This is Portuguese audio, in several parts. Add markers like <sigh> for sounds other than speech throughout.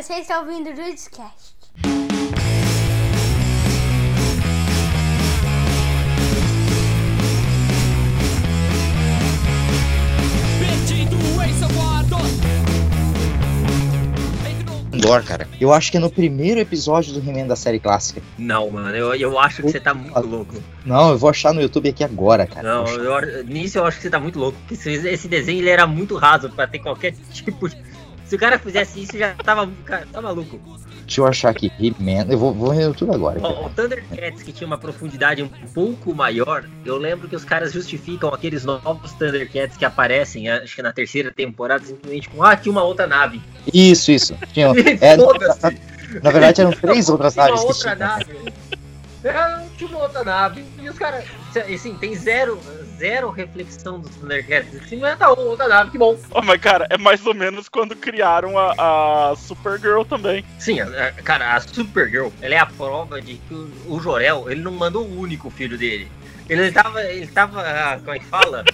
Você está ouvindo o Rootscast. Perdido em seu quarto. Lore, cara. Eu acho que é no primeiro episódio do He-Man da série clássica. Não, mano, eu, eu acho que você tá muito louco. Não, eu vou achar no YouTube aqui agora, cara. Não, eu, nisso eu acho que você tá muito louco. Porque esse, esse desenho ele era muito raso pra ter qualquer <laughs> tipo de. Se o cara fizesse isso, já tava. Cara, tá maluco. Deixa eu achar aqui. He-Man. Eu vou, vou YouTube agora. Ó, cara. O Thundercats, que tinha uma profundidade um pouco maior, eu lembro que os caras justificam aqueles novos Thundercats que aparecem, acho que na terceira temporada, simplesmente com, ah, tinha uma outra nave. Isso, isso. Tinha, <laughs> é, na, na verdade, eram três outras Tinha naves uma outra tinham. nave. É, tinha uma outra nave. E os caras, assim, tem zero, zero reflexão dos Thundercats. Assim, mas tá uma outra nave, que bom. Oh, mas, cara, é mais ou menos quando criaram a, a Supergirl também. Sim, a- a- cara, a Supergirl, ela é a prova de que o, o Jorel, ele não mandou o único filho dele. Ele tava, ele tava, ah, como é que fala?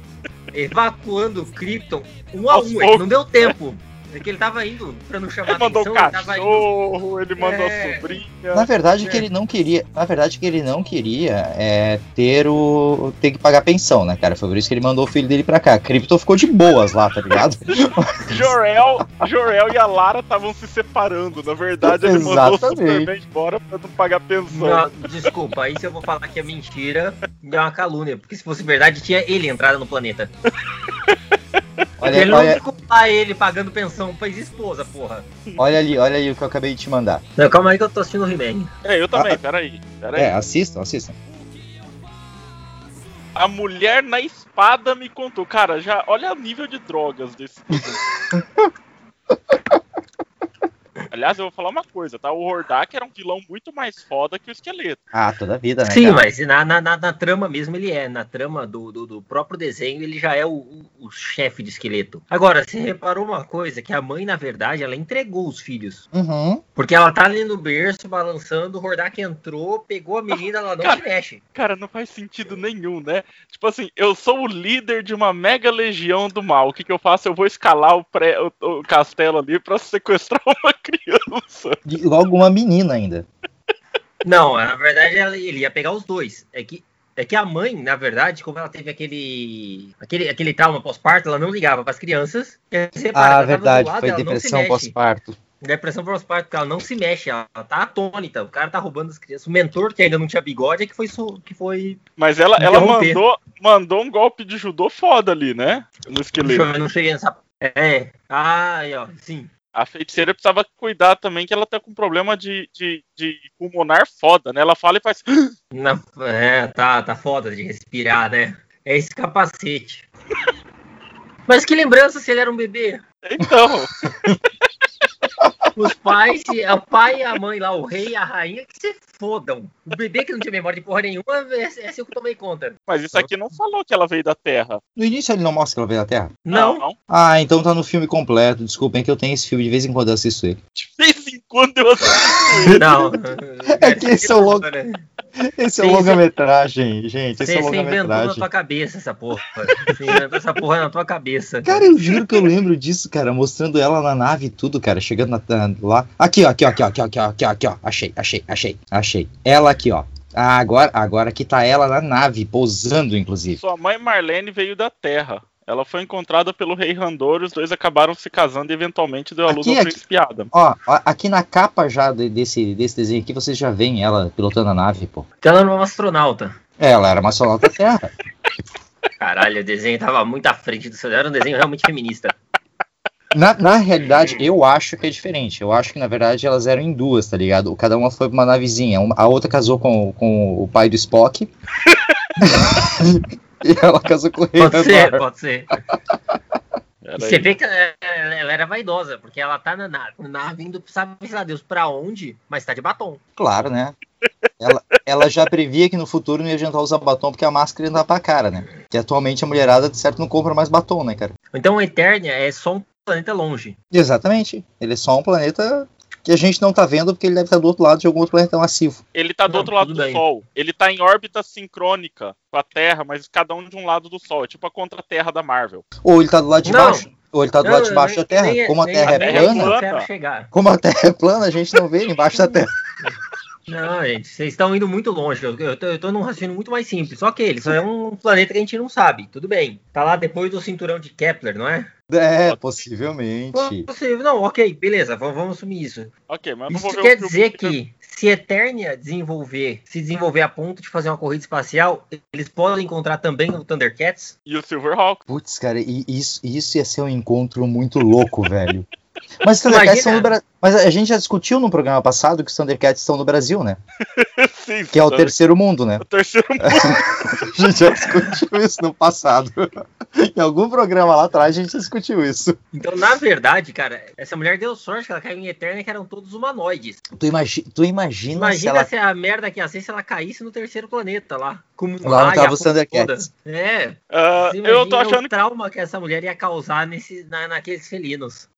<laughs> Evacuando o Krypton um a Aos um, ele não deu tempo. É que ele tava indo, pra não chamar Ele mandou atenção, o ele tava indo... cachorro, ele mandou É. a sobrinha. Na verdade, É. que ele não queria. Na verdade, que ele não queria é ter o. ter que pagar pensão, né, cara? Foi por isso que ele mandou o filho dele pra cá. Krypton ficou de boas lá, tá ligado? <laughs> Jorel, Jorel e a Lara estavam se separando. Na verdade, ele mandou o Exatamente. Superman embora pra não pagar pensão. Não, desculpa, aí se eu vou falar que é mentira, é uma calúnia. Porque se fosse verdade, tinha ele entrado no planeta. <laughs> Olha, ele não olha, desculpar ele pagando pensão pra esposa, porra. olha ali, olha ali o que eu acabei de te mandar. Não, calma aí que eu tô assistindo o He-Man. É, eu também, peraí. peraí. É, assistam, assistam. A mulher na espada me contou. Cara, já olha o nível de drogas desse. <laughs> <laughs> Aliás, eu vou falar uma coisa, tá? O Hordak era um vilão muito mais foda que o esqueleto. Ah, toda a vida, né? Sim, cara? mas na, na, na, na trama mesmo ele é. Na trama do, do, do próprio desenho, ele já é o, o, o chefe de esqueleto. Agora, você reparou uma coisa? Que a mãe, na verdade, ela entregou os filhos. Uhum. Porque ela tá ali no berço, balançando, o Hordak entrou, pegou a menina, ela não Cara. se mexe. Cara, não faz sentido nenhum, né? Tipo assim, eu sou o líder de uma mega legião do mal. O que, que eu faço? Eu vou escalar o, pré, o, o castelo ali pra sequestrar <laughs> uma criança. E logo uma menina ainda. Não, na verdade ela- ele ia pegar os dois. É que, é que a mãe, na verdade, como ela teve aquele aquele, aquele trauma pós-parto, ela não ligava pras crianças. E você repara, Ah, ela tava do verdade, lado, foi depressão pós-parto. Depressão pós-parto, porque ela não se mexe, ela tá atônita. O cara tá roubando as crianças. O mentor, que ainda não tinha bigode, é que foi. so- Que foi Mas ela, ela mandou, mandou um golpe de judô foda ali, né? No Deixa esqueleto. eu não cheguei nessa. É. Ah, aí, ó. Sim. A feiticeira precisava cuidar também que ela tá com problema de, de, de pulmonar foda, né? Ela fala e faz. Não, é, tá, tá foda de respirar, né? É esse capacete. <laughs> Mas que lembrança se ele era um bebê. Então, <laughs> Os pais, o pai e a mãe lá, o rei e a rainha, que se fodam. O bebê que não tinha memória de porra nenhuma, esse esse eu que tomei conta. mas isso aqui não falou que ela veio da Terra. No início ele não mostra que ela veio da Terra. Não, não. Ah, então tá no filme completo. Desculpem que eu tenho esse filme, de vez em quando eu assisto ele. De vez em quando eu assisto. <laughs> não. É que esse é o logo- Né? Esse é longa-metragem, gente. Esse Você, é você inventou na tua cabeça essa porra. Você inventou essa porra na tua cabeça. Cara, eu juro que eu lembro disso, cara, mostrando ela na nave e tudo, cara, chegando na- na- lá. Aqui, ó, aqui, ó, aqui, ó, aqui, ó, aqui, ó, aqui, ó, aqui, ó. Achei, achei, achei, achei. Ela aqui, ó. Ah, agora, agora aqui tá ela na nave, pousando, inclusive. Sua mãe Marlene veio da Terra. Ela foi encontrada pelo rei Randor e os dois acabaram se casando e eventualmente deu a luz Aqui, ao aqui. príncipe Adam. Ó, ó, aqui na capa já de- desse, desse desenho aqui, vocês já veem ela pilotando a nave, pô. Ela era uma astronauta. É, ela era uma astronauta da Terra. Caralho, o desenho tava muito à frente do seu. Era um desenho realmente feminista. Na, na realidade, eu acho que é diferente. Eu acho que, na verdade, elas eram em duas, tá ligado? Cada uma foi pra uma navezinha. Uma- a outra casou com, com o pai do Spock. <laughs> e ela casou com o rei Pode ser, pode ser. Era E você aí. vê que ela, ela- ela era vaidosa, porque ela tá na nave, na nave indo, sabe lá Deus pra onde, mas tá de batom. Claro, né? Ela, ela já previa que no futuro não ia adiantar usar batom porque a máscara ia andar pra cara, né? Que atualmente a mulherada, de certo, não compra mais batom, né, cara? Então a Eternia é só um planeta longe. Exatamente. Ele é só um planeta que a gente não tá vendo porque ele deve estar do outro lado de algum outro planeta massivo. Ele tá do Não, outro lado do bem. Sol. Ele tá em órbita sincrônica com a Terra, mas cada um de um lado do Sol. É tipo a contra-terra da Marvel. Ou ele tá do lado de Não. baixo. Ou ele tá do Não, lado de baixo da Terra. nem- Como a nem- Terra é nem plana, Eu plana. quero chegar. como a Terra é plana, a gente não vê ele embaixo da Terra. <laughs> Não, gente, vocês estão indo muito longe. Eu, eu, tô, eu tô num raciocínio muito mais simples. Só que ele só é um <laughs> planeta que a gente não sabe. Tudo bem. Tá lá depois do cinturão de Kepler, não é? É, possivelmente. Possível. Não, ok, beleza. Vamos, vamos assumir isso. Ok, mas Isso quer dizer que se Eternia desenvolver, se desenvolver a ponto de fazer uma corrida espacial, eles podem encontrar também o Thundercats? E o Silverhawk. Putz, cara, e isso, isso ia ser um encontro muito louco, <laughs> velho. Mas os Thundercats Brasil. Mas a gente já discutiu no programa passado que os Thundercats estão no Brasil, né? <laughs> Sim, Que é o terceiro mundo, né? o terceiro <laughs> mundo. A gente já discutiu isso no passado. em algum programa lá atrás a gente discutiu isso. Então, na verdade, cara, essa mulher deu sorte que ela caiu em Eternia, que eram todos humanoides. Tu, imagi tu imagina, Imagina se ela. se a merda que ia ser se ela caísse no terceiro planeta lá. Como Lá não tava os porra Thundercats. É. Você eu tô achando o trauma que essa mulher ia causar nesse, na, naqueles felinos.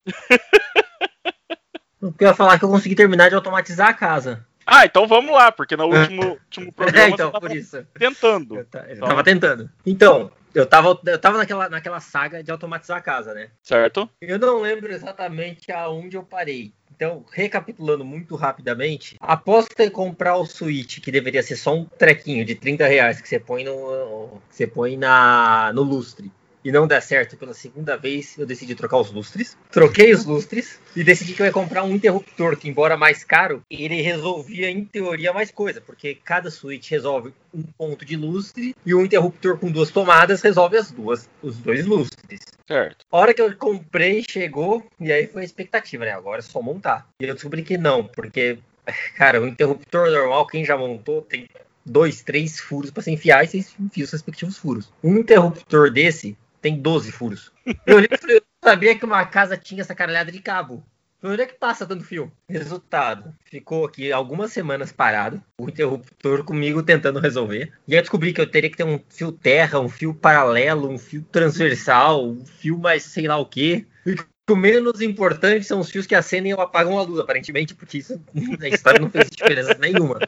Porque eu ia falar que eu consegui terminar de automatizar a casa. Ah, então vamos lá, porque no último, <laughs> último programa É, então, por isso. tentando. Eu, eu Então- tava tentando. Então, eu tava, eu tava naquela, naquela saga de automatizar a casa, né? Certo? Eu não lembro exatamente aonde eu parei. Então, recapitulando muito rapidamente, após ter comprar o Switch, que deveria ser só um trequinho de 30 reais que você põe no, que você põe na, no lustre, e não der certo pela segunda vez, eu decidi trocar os lustres. Troquei os lustres e decidi que eu ia comprar um interruptor, que embora mais caro, ele resolvia em teoria mais coisa, porque cada Switch resolve um ponto de lustre e um interruptor com duas tomadas resolve as duas, os dois lustres. Certo. A hora que eu comprei, chegou, e aí foi a expectativa, né? Agora é só montar. E eu descobri que não, porque, <laughs> cara, o interruptor normal, quem já montou, tem dois, três furos para se enfiar e você enfia os respectivos furos. Um interruptor desse tem 12 furos. Eu olhei eu sabia que uma casa tinha essa caralhada de cabo. Onde é que passa tanto fio? Resultado, ficou aqui algumas semanas parado, o interruptor comigo tentando resolver. E eu descobri que eu teria que ter um fio terra, um fio paralelo, um fio transversal, um fio mais sei lá o quê. E o menos importante são os fios que acendem ou apagam a luz, aparentemente, porque isso <laughs> na história não fez diferença nenhuma.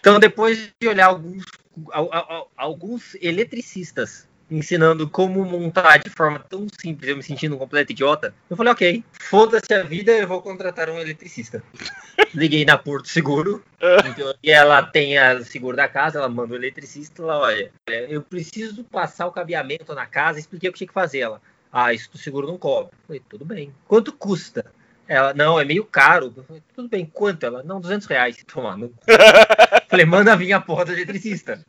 Então, depois de olhar alguns, al- al- alguns eletricistas ensinando como montar de forma tão simples, eu me sentindo um completo idiota, eu falei, ok, foda-se a vida, eu vou contratar um eletricista. <laughs> Liguei na Porto Seguro, então, e ela tem a seguro da casa, ela manda o eletricista, ela, olha, eu preciso passar o cabeamento na casa, expliquei o que tinha que fazer. Ela, ah, isso do seguro não cobre. Eu falei, tudo bem. Quanto custa? Ela, não, é meio caro. Falei, tudo bem, quanto? Ela, não, 200 reais. <laughs> Toma, no... <laughs> Falei, manda vir a porra do eletricista.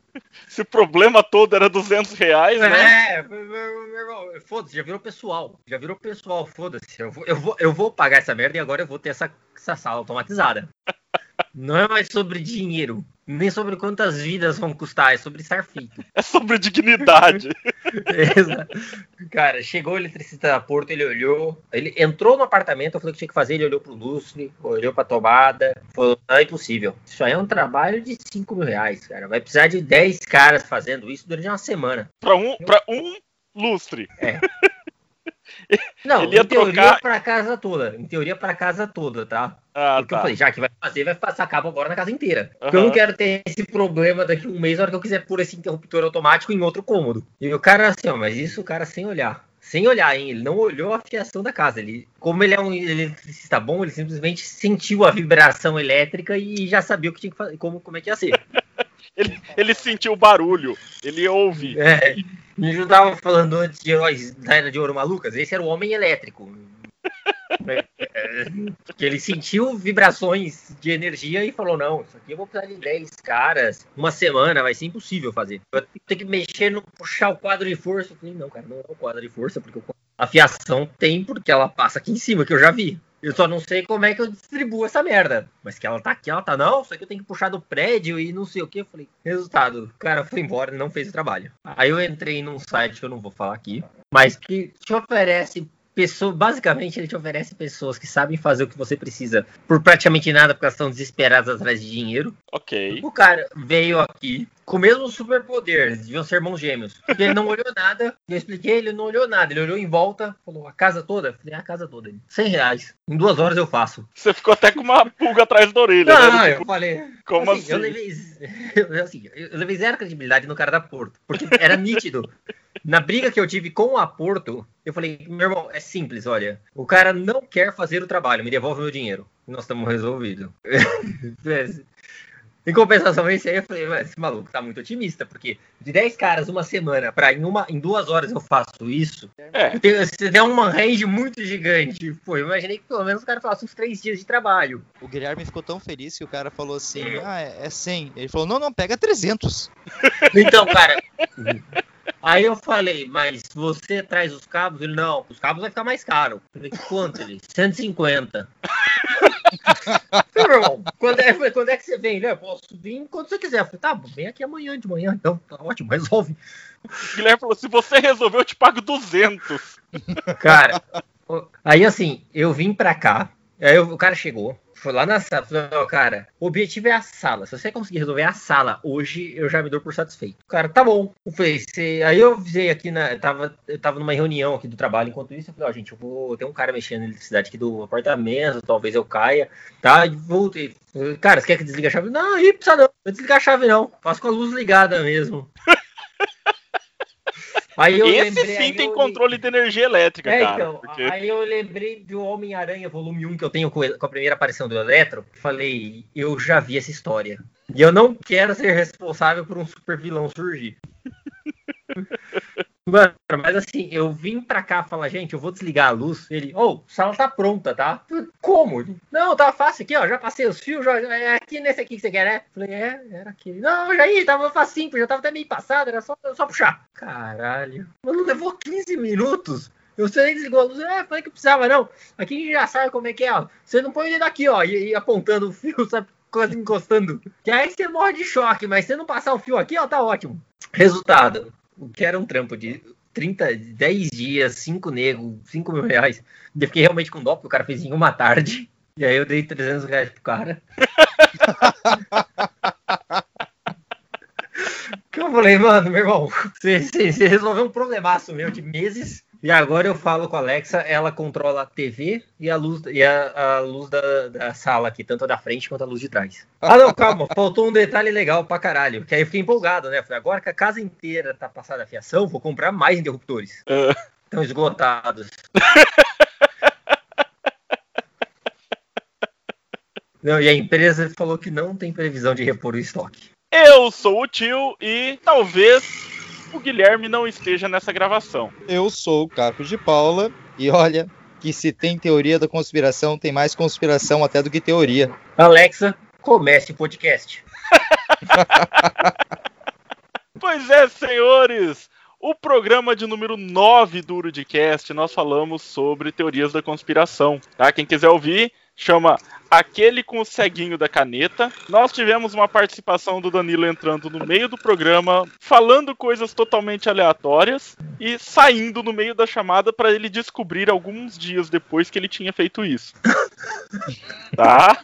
Se o problema todo era 200 reais, né? É, meu irmão, foda-se, já virou pessoal. Já virou pessoal, foda-se. Eu vou, eu, vou, eu vou pagar essa merda e agora eu vou ter essa, essa sala automatizada. Não é mais sobre dinheiro, nem sobre quantas vidas vão custar, é sobre estar feito. <laughs> É sobre dignidade. <laughs> Cara, chegou o eletricista da Porto, ele olhou, ele entrou no apartamento, o que tinha que fazer, ele olhou pro lustre, olhou pra tomada, falou, não é impossível. Isso aí é um trabalho de 5 mil reais, cara. Vai precisar de 10 caras fazendo isso durante uma semana. pra, um, pra um lustre. <laughs> Não, Ele ia em teoria trocar- pra casa toda. Em teoria pra casa toda, tá? Ah, Porque eu tá. falei, já que vai fazer, vai passar cabo agora na casa inteira. Porque eu não quero ter esse problema daqui a um mês, na hora que eu quiser pôr esse interruptor automático em outro cômodo. E o cara assim, ó, mas isso o cara sem olhar. Sem olhar, hein? Ele não olhou a fiação da casa. Ele, como ele é um eletricista bom, ele simplesmente sentiu a vibração elétrica e já sabia o que tinha que fazer, como, como é que ia ser. Ele, ele sentiu o barulho, ele ouve. É, gente não tava falando antes de heróis da Era de Ouro Malucas, esse era o Homem Elétrico. É, que ele sentiu vibrações de energia e falou: Não, isso aqui eu vou precisar de 10 caras, uma semana, vai ser impossível fazer. Eu ter que mexer no puxar o quadro de força. Eu falei: Não, cara, não é o quadro de força, porque a fiação tem, porque ela passa aqui em cima, que eu já vi. Eu só não sei como é que eu distribuo essa merda. Mas que ela tá aqui, ela tá. Não, isso aqui eu tenho que puxar do prédio e não sei o que. Eu falei, resultado, o cara foi embora não fez o trabalho. Aí eu entrei num site que eu não vou falar aqui, mas que te oferece pessoas. Basicamente, ele te oferece pessoas que sabem fazer o que você precisa por praticamente nada, porque elas estão desesperadas atrás de dinheiro. Ok. O cara veio aqui com o mesmo superpoder, deviam ser irmãos gêmeos. Ele não olhou nada, <laughs> eu expliquei, ele não olhou nada, ele olhou em volta, falou, a casa toda? Eu falei, "É a casa toda. Ele, 100 reais, em duas horas eu faço. Você ficou até com uma pulga atrás da orelha, Não, né? eu Tipo, falei, como assim, Eu assim? levei, <laughs> eu, assim, eu levei zero credibilidade no cara da Porto, porque era nítido Na briga que eu tive com o Aporto, eu falei, meu irmão, é simples, olha. O cara não quer fazer o trabalho, me devolve meu dinheiro. Nós estamos resolvidos. <laughs> Em compensação, esse aí eu falei, "Mas esse maluco tá muito otimista, porque de 10 caras uma semana pra em, uma, em duas horas eu faço isso, É. eu tenho- você tem uma range muito gigante. Pô, eu imaginei que pelo menos o cara falasse uns 3 dias de trabalho. O Guilherme ficou tão feliz que o cara falou assim: ah, é, é 100. Ele falou: não, não, pega 300. Então, cara. Aí eu falei, mas você traz os cabos? Ele, não, os cabos vai ficar mais caro. Eu falei, quanto? Ele, 150. Meu irmão, quando é, quando é que você vem? Ele, eu posso vir quando você quiser. Eu falei, tá, vem aqui amanhã de manhã, então, tá ótimo, resolve. O Guilherme falou: se você resolver, eu te pago 200. Cara, aí assim, eu vim pra cá, aí eu- o cara chegou, foi lá na sala, falou, "Ó, cara, o objetivo é a sala. Se você conseguir resolver a sala hoje, eu já me dou por satisfeito. O Cara, tá bom. Eu falei, "Cê-" aí eu avisei aqui na. Eu tava, eu tava numa reunião aqui do trabalho, enquanto isso, eu falei, ó, gente, eu vou. Tem um cara mexendo na eletricidade aqui do apartamento, talvez eu caia. Tá, e voltei. Cara, você quer que desligue a chave? Não, aí precisa não. Vai desligar a chave, não. Faço com a luz ligada mesmo. <laughs> Aí eu Esse lembrei, sim tem eu- controle de energia elétrica, é, cara. então, porque- aí eu lembrei do Homem-Aranha volume 1 que eu tenho com a primeira aparição do Eletro. Falei, eu já vi essa história. E eu não quero ser responsável por um super vilão surgir. <laughs> Mano, mas assim, eu vim pra cá falar, gente, eu vou desligar a luz. Ele, ô, a sala tá pronta, tá? Como? Não, tá fácil aqui, ó. Já passei os fios, já, é aqui nesse aqui que você quer, né? Falei, é, era aquele. Não, já ia, tava facinho, já tava até meio passado, era só, só puxar. Caralho. Mano, levou 15 minutos. Eu sei nem desligou a luz. É, falei que precisava, não. Aqui a gente já sabe como é que é, ó. Você não põe ele daqui, ó, e, e apontando o fio, <laughs> sabe? Quase encostando. Que aí você morre de choque, mas se não passar o fio aqui, ó, tá ótimo. Resultado. O que era um trampo de 30, 10 dias, 5 negros, 5 mil reais. Eu fiquei realmente com dó, porque o cara fez em uma tarde. E aí eu dei 300 reais pro cara. <laughs> que eu falei, mano, meu irmão, você, você- você resolveu um problemaço meu de meses. E agora eu falo com a Alexa, ela controla a TV e a luz, e a, a luz da, da sala aqui, tanto a da frente quanto a luz de trás. Ah, não, calma, faltou um detalhe legal pra caralho. Que aí eu fiquei empolgado, né? Falei, agora que a casa inteira tá passada a fiação, vou comprar mais interruptores. Ah. Estão esgotados. Não, e a empresa falou que não tem previsão de repor o estoque. Eu sou o tio e talvez o Guilherme não esteja nessa gravação. Eu sou o Caco de Paula e olha que se tem teoria da conspiração, tem mais conspiração até do que teoria. Alexa, comece o podcast. <laughs> Pois é, senhores! O programa de número 9 do Urudcast, nós falamos sobre teorias da conspiração. Tá? Quem quiser ouvir, chama Aquele com o Ceguinho da Caneta. Nós tivemos uma participação do Danilo entrando no meio do programa, falando coisas totalmente aleatórias e saindo no meio da chamada para ele descobrir alguns dias depois que ele tinha feito isso. <laughs> Tá?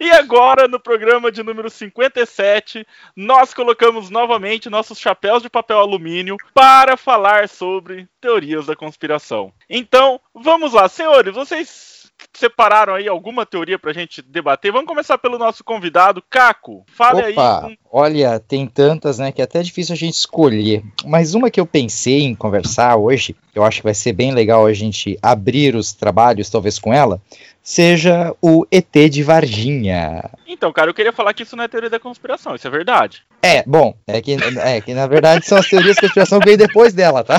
E agora, no programa de número 57, nós colocamos novamente nossos chapéus de papel alumínio para falar sobre teorias da conspiração. Então, vamos lá, senhores, vocês separaram aí alguma teoria pra gente debater? Vamos começar pelo nosso convidado, Caco. Fale aí. Opa, com- olha, tem tantas, né, que é até difícil a gente escolher. Mas uma que eu pensei em conversar hoje, que eu acho que vai ser bem legal a gente abrir os trabalhos, talvez com ela, seja o ET de Varginha. Então, cara, eu queria falar que isso não é teoria da conspiração, isso é verdade. É, bom, é que, é que na verdade são as teorias da conspiração que veio depois dela, tá?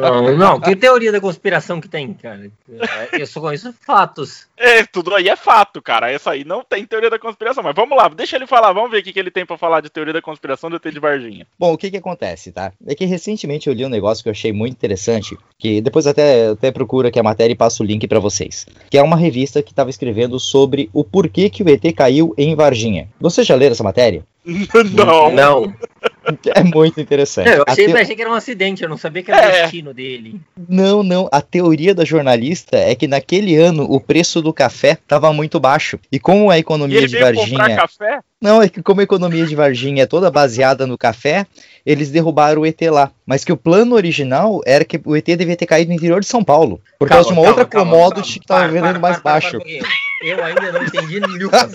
Não, não, que teoria da conspiração que tem, cara? Eu só conheço fatos. É, tudo aí é fato, cara. Essa aí não tem teoria da conspiração. Mas vamos lá, deixa ele falar, vamos ver o que, que ele tem pra falar de teoria da conspiração do ET de Varginha. Bom, o que que acontece, tá? É que recentemente eu li um negócio que eu achei muito interessante, que depois até, até procura aqui a matéria e passo o link pra vocês. Que é uma revista que estava escrevendo sobre o porquê que ET caiu em Varginha. Vocês já leram essa matéria? Não. Não. É muito interessante. Eu A achei, teo- achei que era um acidente, eu não sabia que era o É. destino dele. Não, não. A teoria da jornalista é que naquele ano o preço do café estava muito baixo. E como a E economia ele de Varginha. café? Não, é que como a economia de Varginha é toda baseada no café, eles derrubaram o ET lá. Mas que o plano original era que o ET devia ter caído no interior de São Paulo. Por causa de uma outra commodity que estava Para, vendendo para, mais para, para, baixo. para um pouquinho. Eu ainda não entendi Nilton.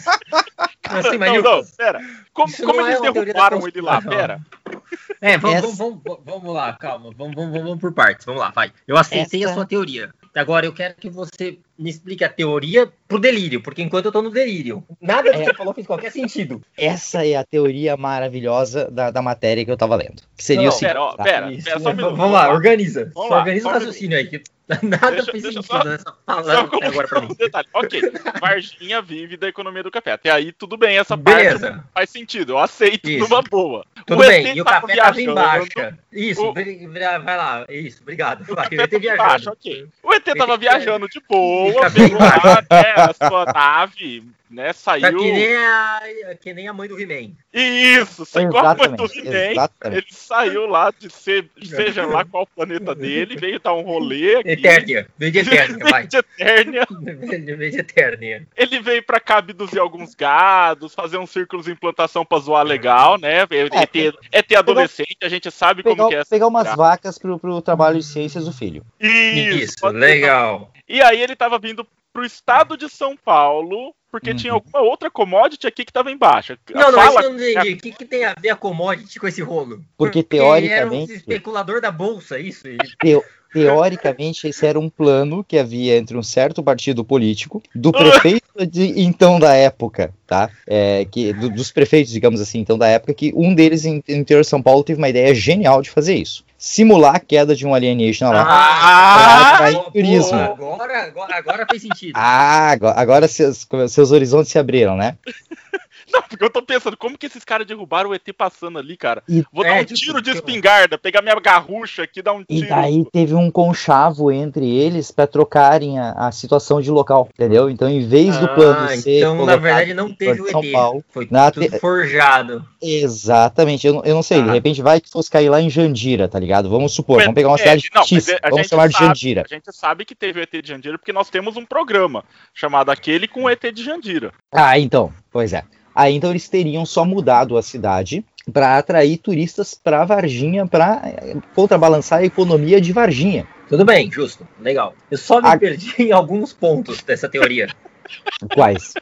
Assim, não, não, Nilton, pera. Como, como não é eles da derrubaram ele lá? Pera. <laughs> É, vamos, Essa- vamos, vamos, vamos lá, calma. Vamos, vamos, vamos por partes. Vamos lá, vai. Eu aceitei Essa- a sua teoria. Agora eu quero que você me explique a teoria pro delírio, porque enquanto eu tô no delírio, nada do que É. você falou fez qualquer sentido. Essa é a teoria maravilhosa da, da matéria que eu tava lendo. Que seria Não, o seguinte. Pera, ó, tá? pera, Isso, pera só um minuto. Vamos lá, organiza. Vamos Só lá, organiza só o raciocínio aí, que <laughs> nada Deixa- fez deixa sentido só- nessa Só palavra até agora pra mim. <laughs> um detalhe. Ok, Varginha vive da economia do café. Até aí tudo bem, essa parte Beleza, faz sentido. Eu aceito Isso. numa boa. Tudo O bem. ET E o tava café tava viajando, embaixo. Isso, O- vai lá. Isso, obrigado. Vai, café eu ter tava embaixo, viajado. ok. O ET tava ET viajando de boa, <laughs> pegou lá, né, a sua nave, né, Tá saiu. que nem a, que nem a mãe do He-Man. Isso, sem igual a mãe do He-Man. Ele saiu lá de ser, seja lá qual planeta dele, veio dar um rolê aqui. Eternia. Veio de <laughs> Eternia, vai. de Eternia. <laughs> Veio de Eternia. Ele veio pra cá abduzir alguns gados, fazer uns círculos de implantação pra zoar legal, né? É, ter, é ter adolescente, a gente sabe como Pegar, que é. pegar umas essa- vacas pro, pro trabalho de ciências do filho. Isso, Isso, legal. E aí ele tava vindo pro estado de São Paulo, porque Uhum. tinha alguma outra commodity aqui que tava embaixo. A Não, não, isso fala- eu não entendi. O que, que tem a ver a commodity com esse rolo? Porque, Era um teoricamente- especulador da bolsa, isso? Teo- teoricamente, esse era um plano que havia entre um certo partido político, do prefeito de então da época, tá? É, que, do- dos prefeitos, digamos assim, então da época, que um deles em, em interior de São Paulo teve uma ideia genial de fazer isso. Simular a queda de um alienígena lá. Ah, atrair turismo. Agora, agora, agora fez sentido. Ah, agora, agora seus, seus horizontes se abriram, né? <laughs> Não, porque eu tô pensando, como que esses caras derrubaram o ET passando ali, cara? E- Vou É, dar um tipo, tiro de tipo- espingarda, pegar minha garrucha aqui, dar um E tiro. daí teve um conchavo entre eles para trocarem a, a situação de local, entendeu? Então, em vez do plano Ah, ser então, na verdade, não teve o São ET. Paulo, Foi Na tudo te- forjado. Exatamente, eu, não- eu não sei, de Ah. repente vai que fosse cair lá em Jandira, tá ligado? Vamos supor, Mas- vamos pegar uma é, cidade não, fictícia, a vamos chamar de Jandira. A gente sabe que teve o ET de Jandira porque nós temos um programa chamado Aquele com o ET de Jandira. Ah, então, pois é. Aí então eles teriam só mudado a cidade para atrair turistas para Varginha, para contrabalançar a economia de Varginha. Tudo bem, justo. Legal. Eu só me Ah. perdi em alguns pontos dessa teoria. Quais?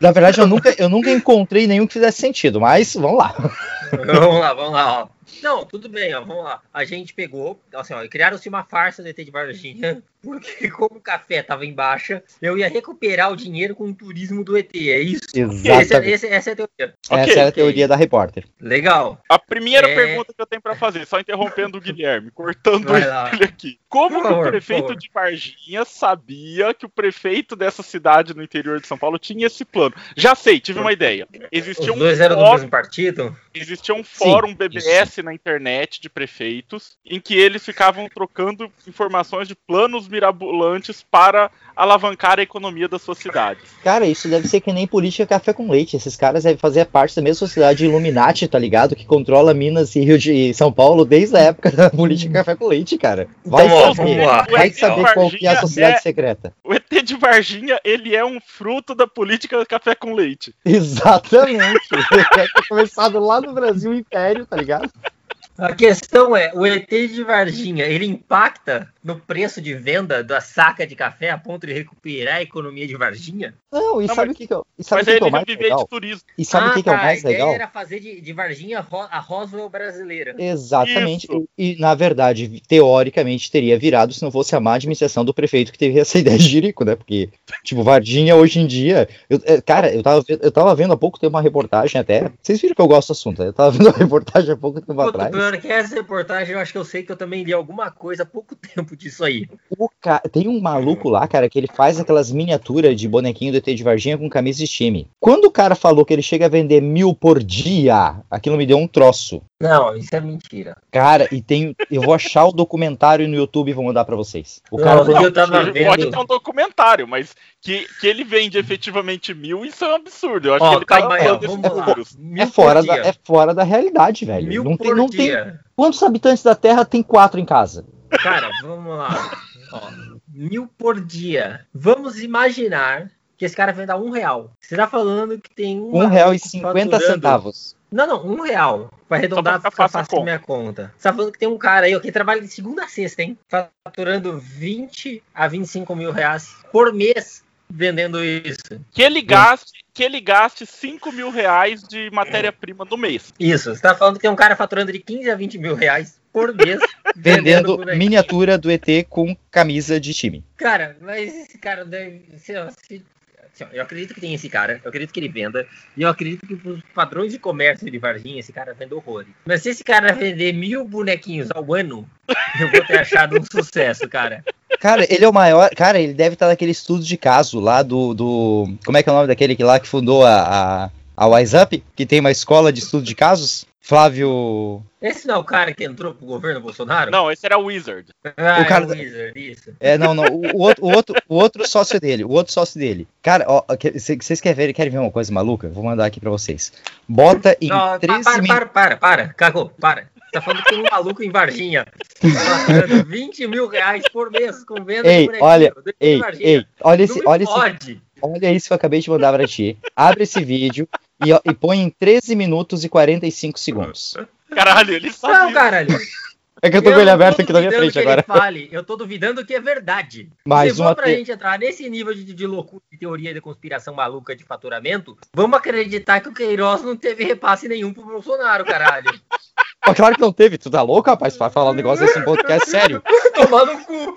Na verdade, eu nunca, eu nunca encontrei nenhum que fizesse sentido, mas vamos lá. <laughs> vamos lá, vamos lá, ó. Não, tudo bem, ó, vamos lá. A gente pegou, assim, ó, criaram-se uma farsa do ET de Varginha, <laughs> porque como o café tava em baixa, eu ia recuperar o dinheiro com o turismo do ET, é isso? Esse, Exatamente. esse- essa é a teoria. Ok, Essa era a teoria da repórter. Legal. A primeira É. pergunta que eu tenho pra fazer, só interrompendo o Guilherme, cortando ele aqui. Como Por que favor, o prefeito favor. de Varginha sabia que o prefeito dessa cidade no interior de São Paulo tinha esse plano? Já sei, tive uma ideia. Existia Os um dois eram do fórum- mesmo partido? Existia um fórum BBS na internet de prefeitos em que eles ficavam trocando informações de planos mirabolantes para alavancar a economia das suas cidades. Cara, isso deve ser que nem política café com leite. Esses caras devem fazer parte da mesma sociedade Illuminati, tá ligado? Que controla Minas e Rio de São Paulo desde a época da política café com leite, cara. Vai Vamos lá, saber, vamos lá. vai saber qual que é a sociedade é- secreta. O ET de Varginha, ele é um fruto da política café com leite. Exatamente. <laughs> Deve ter começado lá no Brasil Império, tá ligado? A questão é, o ET de Varginha, ele impacta no preço de venda da saca de café a ponto de recuperar a economia de Varginha? Não, e Não, sabe o que, que, eu, e sabe o Mas que, que é ele o mais legal? de turismo. E sabe o ah, que, que é o tá, mais a ideia legal? era fazer de, de Varginha a Roswell brasileira. Exatamente. E, e, na verdade, teoricamente, teria virado se não fosse a má administração do prefeito que teve <laughs> essa ideia de Jerico, né? Porque, tipo, Varginha hoje em dia. eu- é, cara, eu tava, eu tava vendo há pouco tempo uma reportagem até. Vocês viram que eu gosto do assunto, né? Eu tava vendo uma <laughs> reportagem há pouco tempo Puta, atrás. pior que essa reportagem, eu acho que eu sei que eu também li alguma coisa há pouco tempo disso aí. O ca- Tem um maluco lá, cara, que ele faz aquelas miniaturas de bonequinho do ET de Varginha com camisa de time. Quando o cara falou que ele chega a vender mil por dia, aquilo me deu um troço. Não, isso é mentira. Cara, e tem. Eu vou achar o documentário no YouTube e vou mandar pra vocês. O cara Não, falou, eu tava vendo- pode ter um documentário, mas que, que ele vende efetivamente mil, isso é um absurdo. Eu acho Ó, que ele tá vamos lá. números. É por fora, da, é fora da realidade, velho. Mil não tem, por não tem. dia. Quantos habitantes da Terra tem quatro em casa? Cara, vamos lá. Ó, mil por dia. Vamos imaginar que esse cara venda um real. Você tá falando que tem um. Um real e cinquenta faturando- centavos. Não, não, um real. Vai arredondar pra ficar fácil minha conta. Você tá falando que tem um cara aí ó, que trabalha de segunda a sexta, hein? Faturando 20 a 25 mil reais por mês vendendo isso. Que ele gaste, que ele gaste 5 mil reais de matéria-prima do mês. Isso, você tá falando que tem um cara faturando de 15 a 20 mil reais <laughs> por mês Vendendo bonequinho. miniatura do ET com camisa de time. Cara, mas esse cara deve. Se, se- assim, ó, eu acredito que tem esse cara, eu acredito que ele venda, e eu acredito que os padrões de comércio de Varginha, esse cara vende horrores. Mas se esse cara vender mil bonequinhos ao ano, <laughs> eu vou ter achado um sucesso, cara. Cara, ele é o maior. Cara, ele deve estar naquele estudo de caso lá do. do como é que é o nome daquele que lá que fundou a, a, a Wise Up, que tem uma escola de estudo de casos? Flávio. Esse não é o cara que entrou pro governo Bolsonaro? Não, esse era o Wizard. Ah, o cara é da- o Wizard, isso. É, não, não. O, o outro, o, outro, o outro sócio dele. O outro sócio dele. Cara, ó, vocês querem ver, querem ver uma coisa maluca? Vou mandar aqui pra vocês. Bota em Não, pa- 13 para, para, para, para, cagou, para. Tá falando que tem um maluco em Varginha faturando 20 <laughs> mil reais por mês com venda Ei, de bonequinho. olha, Ei, ei, olha esse, Não olha esse, pode. olha isso que eu acabei de mandar pra ti. Abre esse vídeo e, e põe em 13 minutos e 45 segundos. Caralho, ele Não, sabia. caralho. É que eu tô com ele não aberto aqui na minha frente que agora. Ele fale, eu tô duvidando que é verdade. Mais Se for pra te- gente entrar nesse nível de, de loucura, de teoria de conspiração maluca de faturamento, vamos acreditar que o Queiroz não teve repasse nenhum pro Bolsonaro, caralho. <laughs> Pô, claro que não teve. Tu tá louco, rapaz? Pra falar um negócio desse em podcast sério. <laughs> Tomar no cu.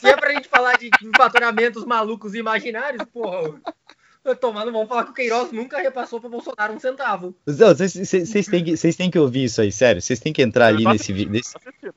Se é pra gente falar de faturamentos malucos e imaginários, porra. Tomando, vamos falar que o Queiroz nunca repassou pra Bolsonaro um centavo. Vocês têm, que- têm que ouvir isso aí, sério. Vocês têm que entrar ali nesse vídeo. nesse-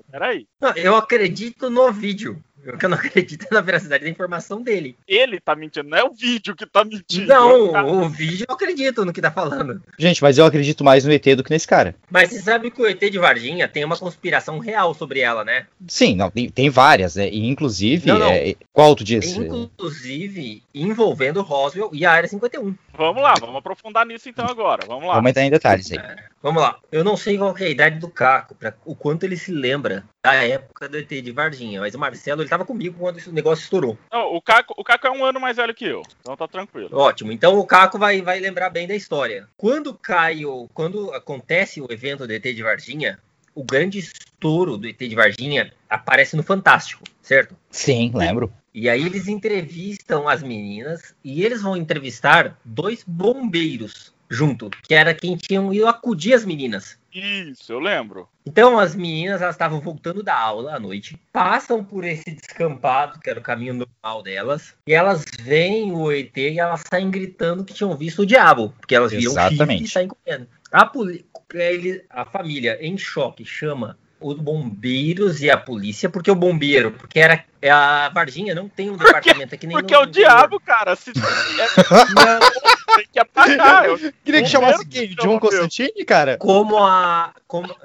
Peraí. Não, eu acredito no vídeo. O <laughs> que eu não acredito é na veracidade da informação dele. Ele tá mentindo, não é o vídeo que tá mentindo. Não, Tá- o vídeo eu acredito no que tá falando. Gente, mas eu acredito mais no ET do que nesse cara. Mas você sabe que o ET de Varginha tem uma conspiração real sobre ela, né? Sim, não, tem, tem várias, né? E inclusive, Não, não. é, qual tu diz? Inclusive envolvendo Roswell e a Área 51. Vamos lá, vamos aprofundar nisso então agora. Vamos lá. Vamos entrar em detalhes aí. Vamos lá. Eu não sei qual que é a idade do Caco, pra, o quanto ele se lembra da época do ET de Varginha, mas o Marcelo ele tava comigo quando esse negócio estourou. Não, o, Caco, o Caco é um ano mais velho que eu, então tá tranquilo. Ótimo. Então o Caco vai, vai lembrar bem da história. Quando cai o, quando acontece o evento do ET de Varginha, o grande estouro do ET de Varginha aparece no Fantástico, certo? Sim, lembro. E aí eles entrevistam as meninas e eles vão entrevistar dois bombeiros junto, que era quem tinham ido acudir as meninas. Isso, eu lembro. Então as meninas elas estavam voltando da aula à noite, passam por esse descampado, que era o caminho normal delas, e elas veem o ET e elas saem gritando que tinham visto o diabo, porque elas viram o chifre Exatamente. e saem correndo. A, poli- ele- a família em choque chama os bombeiros e a polícia, porque o bombeiro, porque era é a Varginha não tem um departamento aqui nem Porque no é o interior. diabo, cara. Se, é, <laughs> tem que apagar. Eu, <laughs> Queria que chamasse quem? que John. Constantine, cara? como a. Como,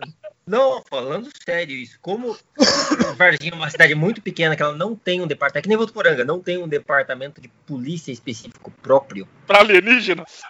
não, falando sério isso. Como Varginha é uma cidade muito pequena, que ela não tem um departamento, é que nem Votuporanga, não tem um departamento de polícia específico próprio, pra alienígenas.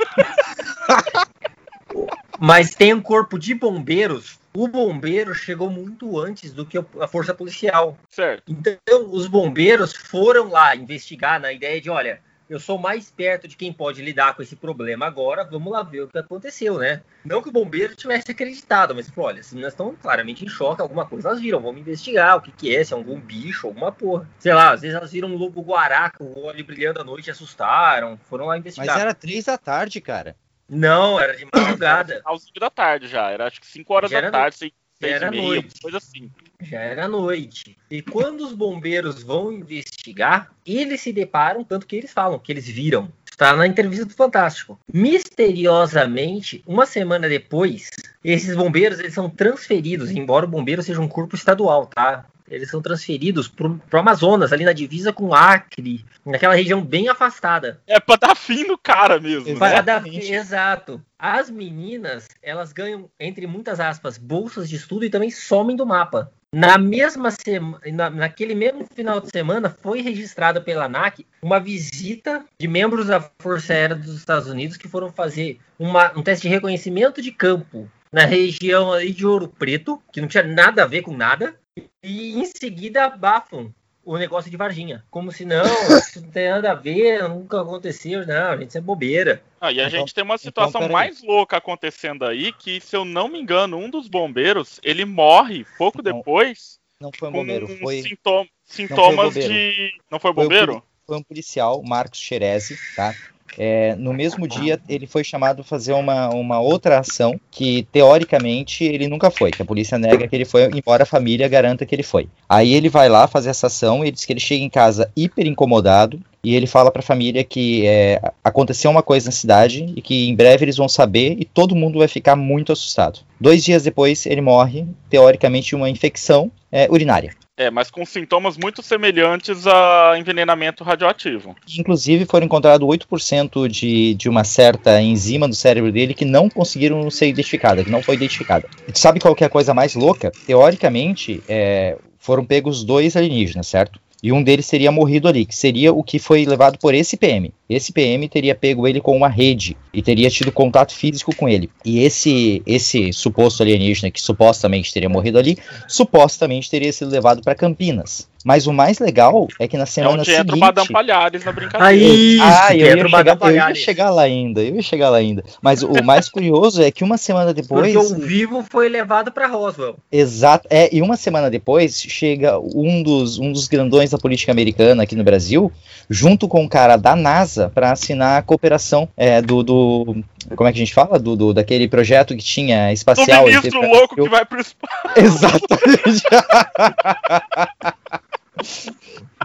mas tem um corpo de bombeiros. O bombeiro chegou muito antes do que a força policial. Certo. Então, os bombeiros foram lá investigar na ideia de, olha, eu sou mais perto de quem pode lidar com esse problema agora, vamos lá ver o que aconteceu, né? Não que o bombeiro tivesse acreditado, mas falou, olha, as meninas estão claramente em choque, alguma coisa elas viram, vamos investigar o que que é, se é algum bicho, alguma porra. Sei lá, às vezes elas viram um lobo guará com o olho brilhando à noite e assustaram, foram lá Mas investigar. era três da tarde, cara. Não, era de <coughs> madrugada, Finalzinho da tarde já. Era acho que 5 horas Já da era tarde, 6 já era e meia, noite. coisa assim. Já era noite. E quando os bombeiros vão investigar, eles se deparam, tanto que eles falam que eles viram. Está na entrevista do Fantástico. Misteriosamente, uma semana depois, esses bombeiros eles são transferidos, embora o bombeiro seja um corpo estadual, tá? Eles são transferidos para o Amazonas, ali na divisa com Acre, naquela região bem afastada. É pra dar fim no cara mesmo. Exato. Né? Para dar- Exatamente. Exato. As meninas, elas ganham, entre muitas aspas, bolsas de estudo e também somem do mapa. Na mesma semana, na, naquele mesmo final de semana, foi registrada pela ANAC uma visita de membros da Força Aérea dos Estados Unidos que foram fazer uma- um teste de reconhecimento de campo na região ali de Ouro Preto, que não tinha nada a ver com nada, e em seguida abafam o negócio de Varginha. Como se não, isso não tem nada a ver, nunca aconteceu, não, gente, isso é bobeira. Ah, e a Então- gente tem uma situação peraí. mais louca acontecendo aí, que se eu não me engano, um dos bombeiros, ele morre pouco Não, depois Não foi um com bombeiro, foi. sintoma- sintomas bombeiro. de... Não foi Foi o bombeiro? foi um policial, Marcos Xerezi, tá? É, no mesmo dia, ele foi chamado a fazer uma, uma outra ação que, teoricamente, ele nunca foi, que a polícia nega que ele foi, embora a família garanta que ele foi. Aí ele vai lá fazer essa ação e diz que ele chega em casa hiper incomodado e ele fala para a família que é, aconteceu uma coisa na cidade e que em breve eles vão saber e todo mundo vai ficar muito assustado. Dois dias depois, ele morre, teoricamente, de uma infecção é, urinária. É, mas com sintomas muito semelhantes a envenenamento radioativo. Inclusive, foram encontrados 8% de, de uma certa enzima do cérebro dele que não conseguiram ser identificada, que não foi identificada. E sabe qual que é a coisa mais louca? Teoricamente, é, foram pegos dois alienígenas, certo? E um deles teria morrido ali, que seria o que foi levado por esse PM. Esse PM teria pego ele com uma rede e teria tido contato físico com ele. E esse esse suposto alienígena que supostamente teria morrido ali, supostamente teria sido levado para Campinas. Mas o mais legal é que na É semana onde entra o seguinte... Badam Palhares na brincadeira. Aí, Ah, eu ia, chegar, eu ia chegar lá ainda, eu ia chegar lá ainda. Mas o <laughs> mais curioso é que uma semana depois. Porque o vivo foi levado pra Roswell. Exato. É, e uma semana depois chega um dos, um dos grandões da política americana aqui no Brasil, junto com um cara da NASA, para assinar a cooperação é, do, do. Como é que a gente fala? Do, do- daquele projeto que tinha Do espacial. ele ministro louco que vai pro espaço. <laughs> Exatamente. <laughs>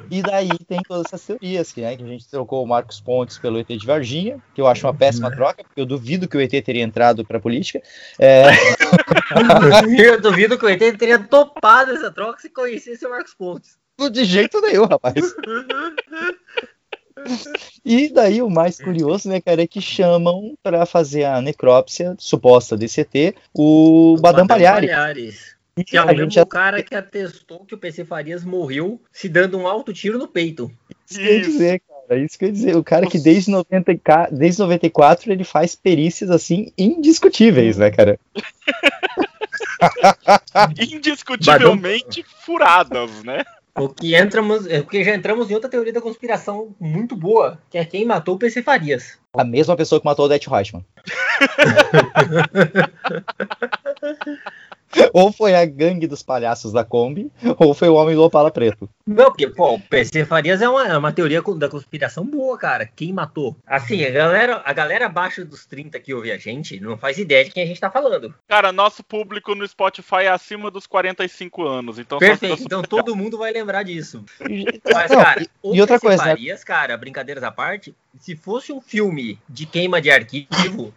E daí tem todas essas teorias, que, né, que a gente trocou o Marcos Pontes pelo ET de Varginha, que eu acho uma péssima troca, porque eu duvido que o ET teria entrado para a política. É, <laughs> Eu duvido que o ET teria topado essa troca se conhecesse o Marcos Pontes. de jeito nenhum, rapaz. E daí o mais curioso, né, cara, é que chamam para fazer a necrópsia suposta desse ET o Badam Palhares. E Que é o mesmo já cara que atestou que o PC Farias morreu se dando um alto tiro no peito. Isso que eu ia dizer, cara. Isso que eu ia dizer. O cara que desde, 90, e ca- desde 94 ele faz perícias assim indiscutíveis, né, cara? <laughs> Indiscutivelmente furadas, né? O que entramos, porque já entramos em outra teoria da conspiração muito boa, que é quem matou o PC Farias. A mesma pessoa que matou o Det Reutemann. <laughs> <laughs> ou foi a gangue dos palhaços da Kombi, ou foi o homem do Opala Preto. Não, porque, pô, o PC Farias é uma, é uma teoria da conspiração boa, cara. Quem matou? Assim, a galera, a galera abaixo dos 30 que ouve a gente não faz ideia de quem a gente tá falando. Cara, nosso público no Spotify é acima dos 45 anos, então Perfeito. Então todo mundo vai lembrar disso. E- Mas, não, cara, e- o e outra PC coisa, né? Farias, cara, brincadeiras à parte, se fosse um filme de queima de arquivo,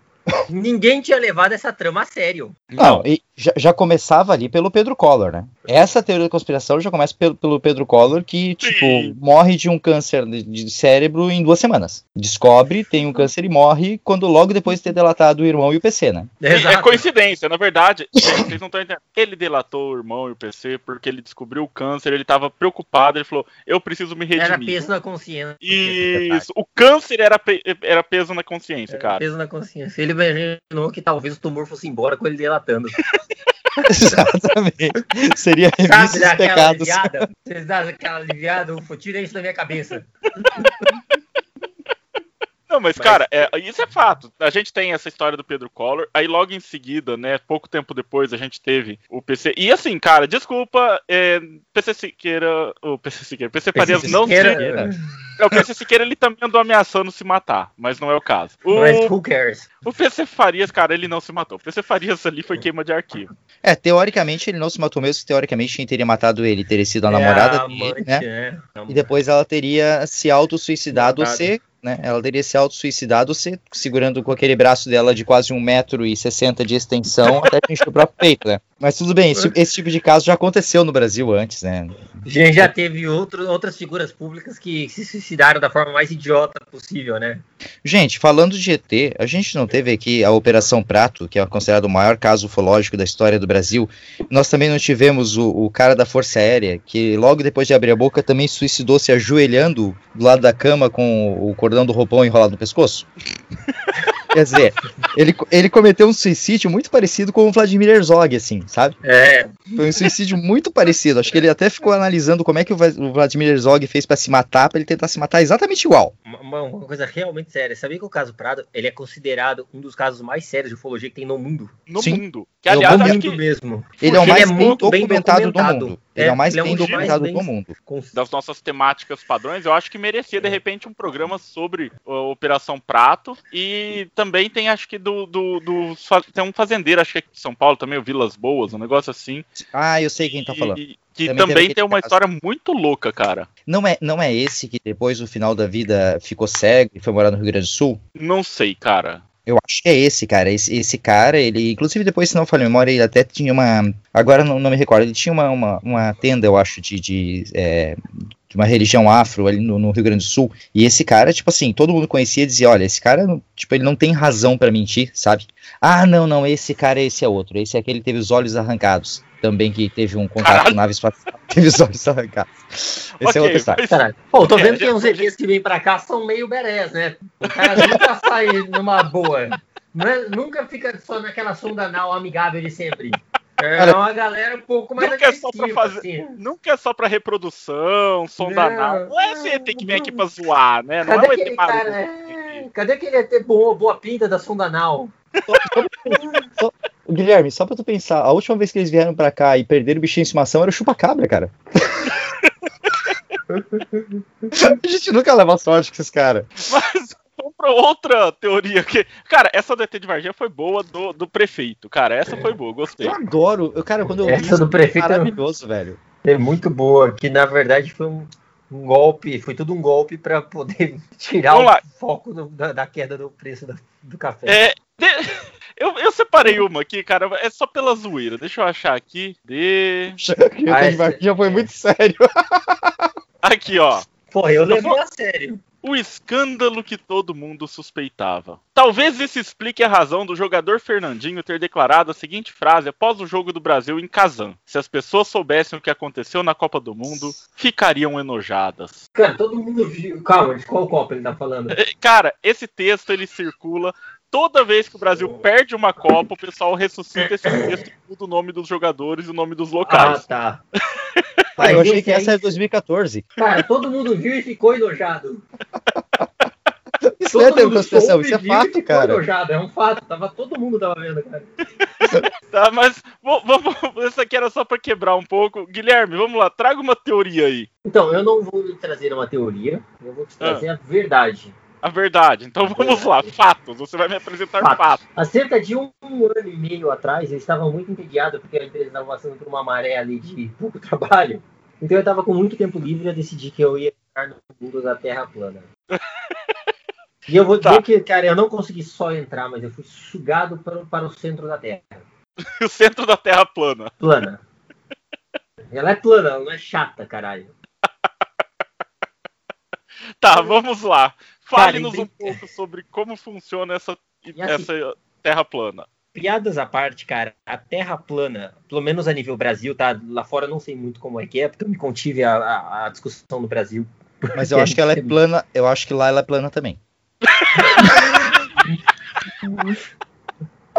ninguém tinha levado essa trama a sério. Não, e já, já começava ali pelo Pedro Collor, né? Essa teoria da conspiração já começa pelo, pelo Pedro Collor, que, tipo, Sim. morre de um câncer de, cérebro em duas semanas. Descobre, tem um câncer e morre quando logo depois de ter delatado o irmão e o PC, né? É Exato. coincidência, na verdade, <laughs> vocês não estão entendendo. Ele delatou o irmão e o PC porque ele descobriu o câncer, ele tava preocupado, ele falou: Eu preciso me redimir. Era peso na consciência. Isso, o câncer era, pe- era peso na consciência, Era cara. Peso na consciência. Ele imaginou que talvez o tumor fosse embora com ele delatando. <laughs> Exatamente. Seria Sabe revisto dos daquela pecados. aliviada? Vocês dão aquela aliviada, ufa, tira isso da minha cabeça. <laughs> Não, mas, Mas- cara, é, isso é fato. A gente tem essa história do Pedro Collor, aí logo em seguida, né, pouco tempo depois, a gente teve o PC. E assim, cara, desculpa, é, PC Siqueira. O PC Siqueira, PC Farias PC não Siqueira- se. É, o PC Siqueira ele também andou ameaçando se matar, mas não é o caso. O, Mas who cares? o PC Farias, cara, ele não se matou. O PC Farias ali foi queima de arquivo. É, teoricamente ele não se matou mesmo, teoricamente quem teria matado ele teria sido a É namorada a dele, né? né? E depois ela teria se auto-suicidado ou ser, né? Ela teria se auto-suicidado ser segurando com aquele braço dela de quase 1,60m de extensão até atingir o próprio peito, né? Mas tudo bem, esse, esse tipo de caso já aconteceu no Brasil antes, né? Gente já teve outro, outras figuras públicas que se suicidaram da forma mais idiota possível, né? Gente, falando de ET, a gente não teve aqui a Operação Prato, que é considerado o maior caso ufológico da história do Brasil. Nós também não tivemos o, o cara da Força Aérea, que logo depois de abrir a boca também suicidou se ajoelhando do lado da cama com o cordão do roupão enrolado no pescoço. <laughs> Quer dizer, ele, ele cometeu um suicídio muito parecido com o Vladimir Herzog, assim, sabe? É, Foi um suicídio muito parecido. Acho que ele até ficou analisando como é que o Vladimir Herzog fez pra se matar, pra ele tentar se matar exatamente igual. uma, uma coisa realmente séria. Sabia que o caso Prado, ele é considerado um dos casos mais sérios de ufologia que tem no mundo? No Sim. mundo. Que, aliás, vou acho muito que mesmo. Ele é o mais ele é bem muito bem documentado do documentado. mundo. Ele é, o mais ele é um bem documentado do mundo. Das nossas temáticas padrões, eu acho que merecia de repente um programa sobre a Operação Prato e também tem acho que do, do, do- tem um fazendeiro acho que é de São Paulo também o Vilas Boas um negócio assim Ah, eu sei quem tá falando. e- que Também também, tem uma aquele história muito louca cara Não é, não é esse que depois do final da vida ficou cego e foi morar no Rio Grande do Sul? não sei cara Eu acho que é esse, cara. Esse, esse cara, ele. Inclusive, depois, se não falha a memória, ele até tinha uma. Agora não, não me recordo. Ele tinha uma, uma, uma tenda, eu acho, de. de, é, uma religião afro ali no, no Rio Grande do Sul. E esse cara, tipo assim, todo mundo conhecia e dizia: olha, esse cara, tipo, ele não tem razão pra mentir, sabe? Ah, não, não, esse cara, esse é outro. Esse é aquele que teve os olhos arrancados. Também que teve um contato Caralho. com nave espacial. <laughs> Teve os olhos arrancados. Esse Ok, é outro história. mas- Caralho. Pô, tô É, vendo que já- uns ETs que vêm pra cá são meio berés, né? O cara nunca <laughs> sai numa boa. Não é- nunca fica só naquela sonda anal amigável de sempre. É Cara, uma galera um pouco mais nunca é só pra agressiva, fazer- assim. nunca é só pra reprodução sonda Não, anal não é esse ET que vem aqui pra zoar né não Cadê é um aquele ET cara? maluco é, Cadê aquele ET boa, boa pinta da sonda anal? <laughs> Guilherme, só pra tu pensar, a última vez que eles vieram pra cá e perderam o bichinho em estimação era o chupacabra, cara. <laughs> a gente nunca leva sorte com esses caras. Mas vamos pra outra teoria que. Cara, essa do ET de Varginha foi boa do, do prefeito. Cara, essa foi boa, gostei. Eu adoro. Eu, cara, quando eu vi Essa isso, do prefeito maravilhoso, velho. é muito boa, que na verdade foi um, um golpe, foi tudo um golpe pra poder <laughs> tirar o foco do- da, da queda do preço da- do café. É, de- <laughs> eu, eu separei uma aqui, cara, é só pela zoeira. Deixa eu achar aqui. De... O Ah, Varginha já foi é. muito sério. <laughs> Aqui, ó. Porra, eu levei a sério. O escândalo que todo mundo suspeitava. Talvez isso explique a razão do jogador Fernandinho ter declarado a seguinte frase após o jogo do Brasil em Kazan: Se as pessoas soubessem o que aconteceu na Copa do Mundo, ficariam enojadas. Cara, todo mundo viu. Calma, de qual copo ele tá falando? Cara, esse texto ele circula toda vez que o Brasil perde uma Copa, o pessoal ressuscita esse texto e muda o nome dos jogadores e o nome dos Ah, locais. tá. <laughs> Ah, eu achei que essa é 2014. Cara, todo mundo viu e ficou enojado. <laughs> Isso não é Todo conspiração, soube, isso é fato, ficou cara. enojado, é um fato. Tava, todo mundo tava vendo, cara. <laughs> Tá, mas vamos. Essa aqui era só pra quebrar um pouco. Guilherme, vamos lá, traga uma teoria aí. Então, eu não vou trazer uma teoria, eu vou te trazer a verdade. A verdade. Então vamos lá, fatos. Você vai me apresentar Fatos. fatos. Há cerca de um, ano e meio atrás, eu estava muito entediado porque a empresa estava passando por uma maré ali de pouco <laughs> trabalho. Então eu estava com muito tempo livre e eu decidi que eu ia entrar no mundo da Terra plana. <laughs> E eu vou dizer Tá. que, cara, eu não consegui só entrar, mas eu fui sugado para, para o centro da Terra. <laughs> O centro da Terra plana. Plana. Ela é plana, ela não é chata, caralho. Tá, vamos lá. Fale-nos um pouco sobre como funciona essa, assim- essa Terra plana. Piadas à parte, cara, a Terra plana, pelo menos a nível Brasil, tá? Lá fora eu não sei muito como é que é, porque eu me contive a, a, a discussão no Brasil. Mas eu acho que ela é <laughs> plana. Eu acho que lá ela é plana também.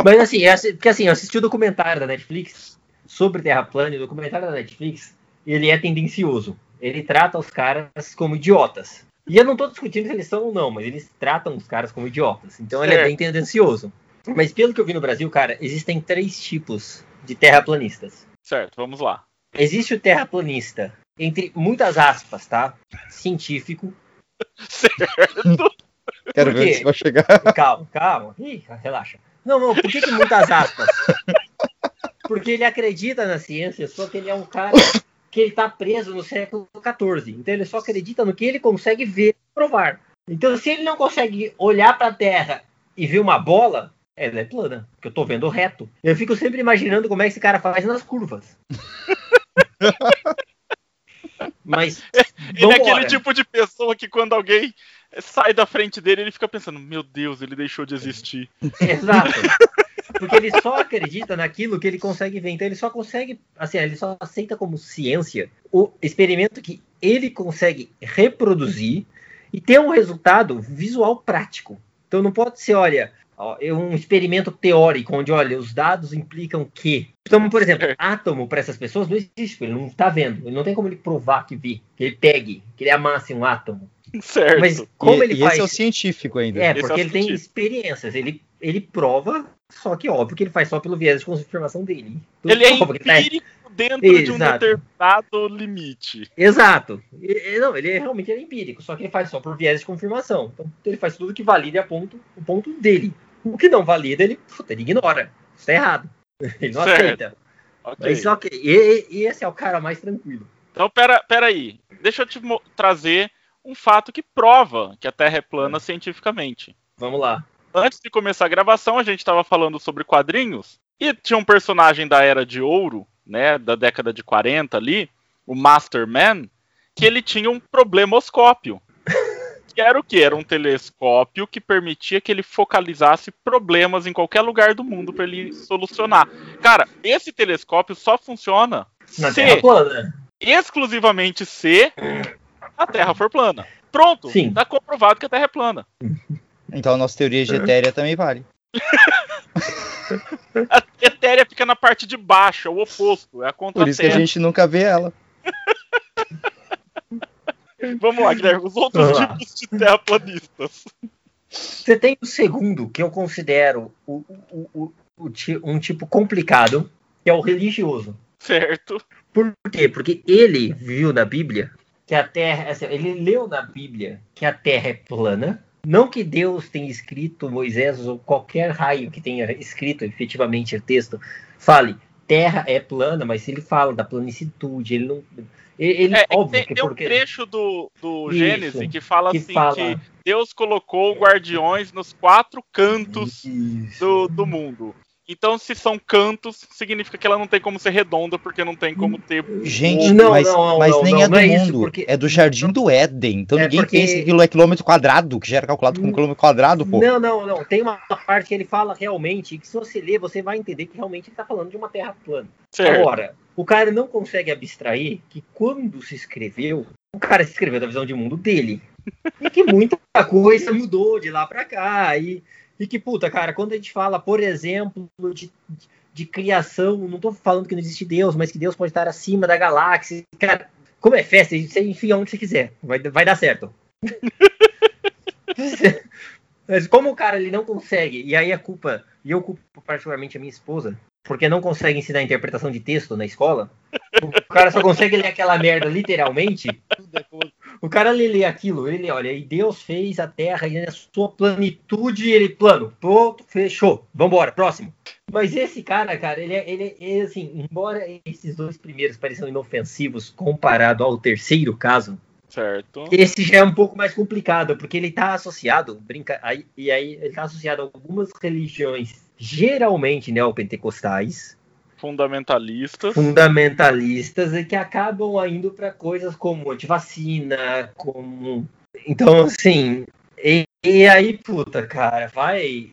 Mas assim, é porque assim, eu assisti o documentário da Netflix sobre Terra plana e o documentário da Netflix, ele é tendencioso. Ele trata os caras como idiotas. E eu não tô discutindo se eles são ou não, mas eles tratam os caras como idiotas. Então ele é Certo. bem tendencioso. Mas pelo que eu vi no Brasil, cara, existem três tipos de terraplanistas. Certo, vamos lá. Existe o terraplanista, entre muitas aspas, tá? Científico. <laughs> Certo. Quero Por ver quê? se vai chegar. Calma, calma. Ih, relaxa. Não, não, por que, que muitas aspas? <laughs> Porque ele acredita na ciência, só que ele é um cara <laughs> que ele tá preso no século XIV. Então ele só acredita no que ele consegue ver e provar. Então se ele não consegue olhar pra Terra e ver uma bola, ela é plana, porque eu tô vendo reto. Eu fico sempre imaginando como é que esse cara faz nas curvas. <laughs> Mas Ele é aquele tipo de pessoa que quando alguém sai da frente dele, ele fica pensando, meu Deus, ele deixou de existir. Exato. Porque ele só acredita naquilo que ele consegue ver. Então ele só consegue, assim, ele só aceita como ciência o experimento que ele consegue reproduzir e ter um resultado visual prático. Então não pode ser, olha, ó, é um experimento teórico onde, olha, os dados implicam que. Então, por exemplo, É. <laughs> átomo para essas pessoas não existe, ele não está vendo. Ele não tem como ele provar que vi, que ele pegue, que ele amasse um átomo. Certo. Mas como e, ele e faz esse é o científico ainda. é, Esse é porque o ele tem científico. experiências. Ele, ele prova Só que óbvio que ele faz só pelo viés de confirmação dele. Ele é tá- empírico dentro de um Exato. determinado limite. Exato. E- e- não, ele é, realmente é empírico, só que ele faz só por viés de confirmação. Então ele faz tudo que valida e aponta o ponto dele. O que não valida, ele, puta, ele ignora. Isso tá errado. <laughs> Ele não Certo. aceita. Ok. Mas ok. E, e esse é o cara mais tranquilo. Então, pera, pera aí. Deixa eu te trazer um fato que prova que a Terra é plana cientificamente. Vamos lá. Antes de começar a gravação, a gente estava falando sobre quadrinhos e tinha um personagem da Era de Ouro, né, da década de 40 ali, o Masterman, que ele tinha um problemoscópio. <laughs> Que era o quê? Era um telescópio que permitia que ele focalizasse problemas em qualquer lugar do mundo para ele solucionar. Cara, esse telescópio só funciona Na se Terra plana. exclusivamente se a Terra for plana. Pronto, Sim. tá comprovado que a Terra é plana. Então a nossa teoria de etérea também vale. A etérea fica na parte de baixo, é o oposto, é a contra Por isso que a gente nunca vê ela. <laughs> Vamos lá, Guilherme, os outros Vamos lá. tipos de terraplanistas. Você tem o segundo, que eu considero o, o- o- um tipo complicado, que é o religioso. Certo. Por quê? Porque ele viu na Bíblia que a Terra. assim, ele leu na Bíblia que a Terra é plana. Não que Deus tenha escrito, Moisés ou qualquer raio que tenha escrito efetivamente o texto, fale Terra é plana, mas ele fala da planicitude, ele não. Ele, É, óbvio tem, que tem um porque. trecho do, do Isso, Gênesis que fala que assim fala- que Deus colocou guardiões nos quatro cantos Isso. do, do mundo. Então, se são cantos, significa que ela não tem como ser redonda, porque não tem como ter. Gente, Não, mas, não, não, mas não, nem não, é do não é isso, mundo. porque- É do Jardim do Éden. Então É ninguém porque- pensa que aquilo é quilômetro quadrado, que já era calculado como Hum. quilômetro quadrado, pô. Não, não, não. Tem uma parte que ele fala realmente, que se você ler, você vai entender que realmente ele está falando de uma terra plana. Certo. Agora, o cara não consegue abstrair que quando se escreveu, o cara se escreveu da visão de mundo dele. E que muita coisa mudou de lá pra cá. E, e que, puta, cara, quando a gente fala, por exemplo, de, de criação, não tô falando que não existe Deus, mas que Deus pode estar acima da galáxia. Cara, como é festa, você enfia onde você quiser. Vai, vai dar certo. <laughs> Mas como o cara ele não consegue, e aí a culpa, e eu culpo particularmente a minha esposa, porque não consegue ensinar interpretação de texto na escola, o cara só consegue ler aquela merda literalmente. O cara lê, lê aquilo, ele olha, e Deus fez a Terra e na sua plenitude, ele plano, pronto, fechou, vambora, próximo. Mas esse cara, cara, ele é, ele é- ele é assim, embora esses dois primeiros pareçam inofensivos comparado ao terceiro caso, Certo. esse já é um pouco mais complicado, porque ele está associado, brinca, aí, e aí ele está associado a algumas religiões, geralmente neopentecostais, Fundamentalistas. fundamentalistas, e que acabam indo para coisas como antivacina, como. Então, assim. E, e aí, puta, cara, vai.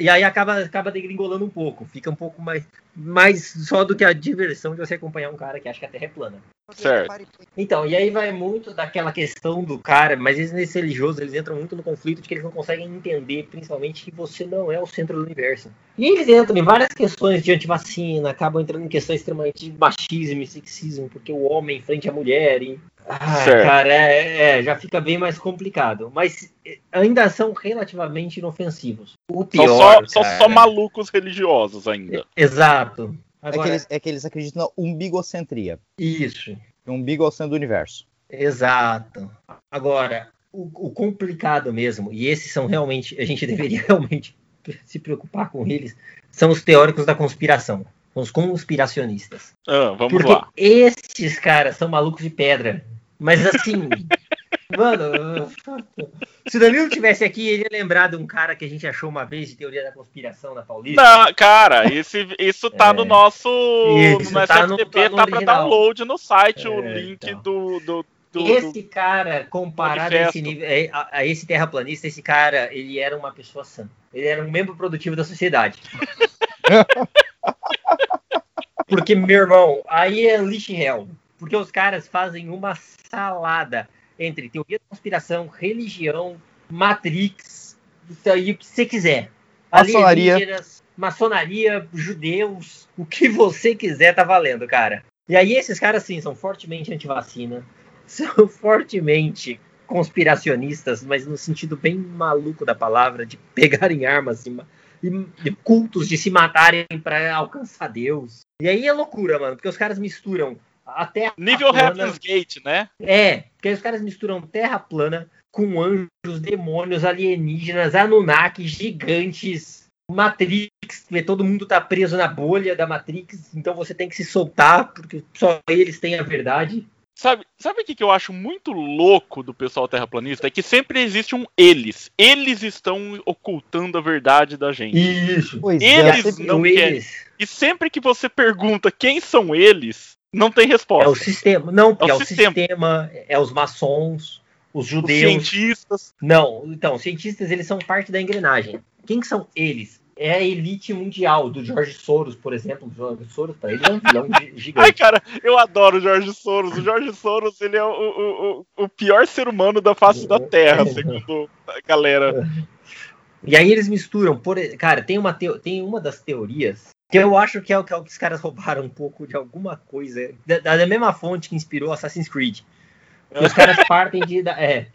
E aí acaba, acaba degringolando um pouco, fica um pouco mais, mais só do que a diversão de você acompanhar um cara que acha que a Terra é plana. Certo. Então, e aí vai muito daquela questão do cara, mas eles nesse religioso, eles entram muito no conflito de que eles não conseguem entender, principalmente, que você não é o centro do universo. E eles entram em várias questões de antivacina, acabam entrando em questões extremamente de machismo e sexismo, porque o homem frente à mulher e. Ah, Certo. cara, é, é, já fica bem mais complicado. Mas eh, ainda são relativamente inofensivos. O São pior, só, são cara- só malucos religiosos ainda. Exato. É, Agora, que eles, é que eles acreditam na umbigocentria. Isso. O umbigo é o centro do universo. Exato. Agora, o, o complicado mesmo, e esses são realmente, a gente <laughs> deveria realmente se preocupar com eles, são os teóricos da conspiração, os conspiracionistas. Ah, vamos Porque lá. esses caras são malucos de pedra. Mas assim, <laughs> mano, se o Danilo tivesse aqui, ele ia lembrar de um cara que a gente achou uma vez de teoria da conspiração na Paulista. Não, cara, esse, isso tá É. no nosso. Isso, no tá no- tá no tá pra download no site o É, link então. do. do, do- Esse cara, comparado a esse, nível, é, a, a esse terraplanista, esse cara, ele era uma pessoa sã. Ele era um membro produtivo da sociedade. <laughs> Porque, meu irmão, aí é lixo réu. Porque os caras fazem uma salada entre teoria da conspiração, religião, Matrix, isso aí o que você quiser. Maçonaria. Maçonaria, judeus, o que você quiser tá valendo, cara. E aí esses caras, sim, são fortemente antivacina, <laughs> são fortemente conspiracionistas, mas no sentido bem maluco da palavra, de pegarem armas e e- e cultos de se matarem pra alcançar Deus. E aí é loucura, mano, porque os caras misturam a terra Nível Heaven's Gate, né? É, porque aí os caras misturam terra plana com anjos, demônios, alienígenas, Anunnaki, gigantes, Matrix, porque todo mundo tá preso na bolha da Matrix, então você tem que se soltar, porque só eles têm a verdade. Sabe, sabe o que, que eu acho muito louco do pessoal terraplanista? É que sempre existe um eles. Eles estão ocultando a verdade da gente. Isso. Pois Eles é, não querem. eles E sempre que você pergunta quem são eles, não tem é o resposta. sistema. Não, porque É é o o, sistema. sistema. é os maçons, os Os judeus. cientistas. Não, então, os cientistas eles são parte da engrenagem. Quem que são eles? É a elite mundial, do George Soros, por exemplo. O George Soros, para ele, é um vilão gi- <laughs> Ai, gigante. cara, eu adoro o Jorge Soros. O Jorge Soros, ele é o, o, o, o pior ser humano da face da Terra, segundo a galera. <laughs> E aí eles misturam, por, cara, tem uma, tem uma das teorias que eu acho que é, o que é o que os caras roubaram um pouco de alguma coisa, da, da mesma fonte que inspirou Assassin's Creed. Que os caras <laughs> partem de. da- É.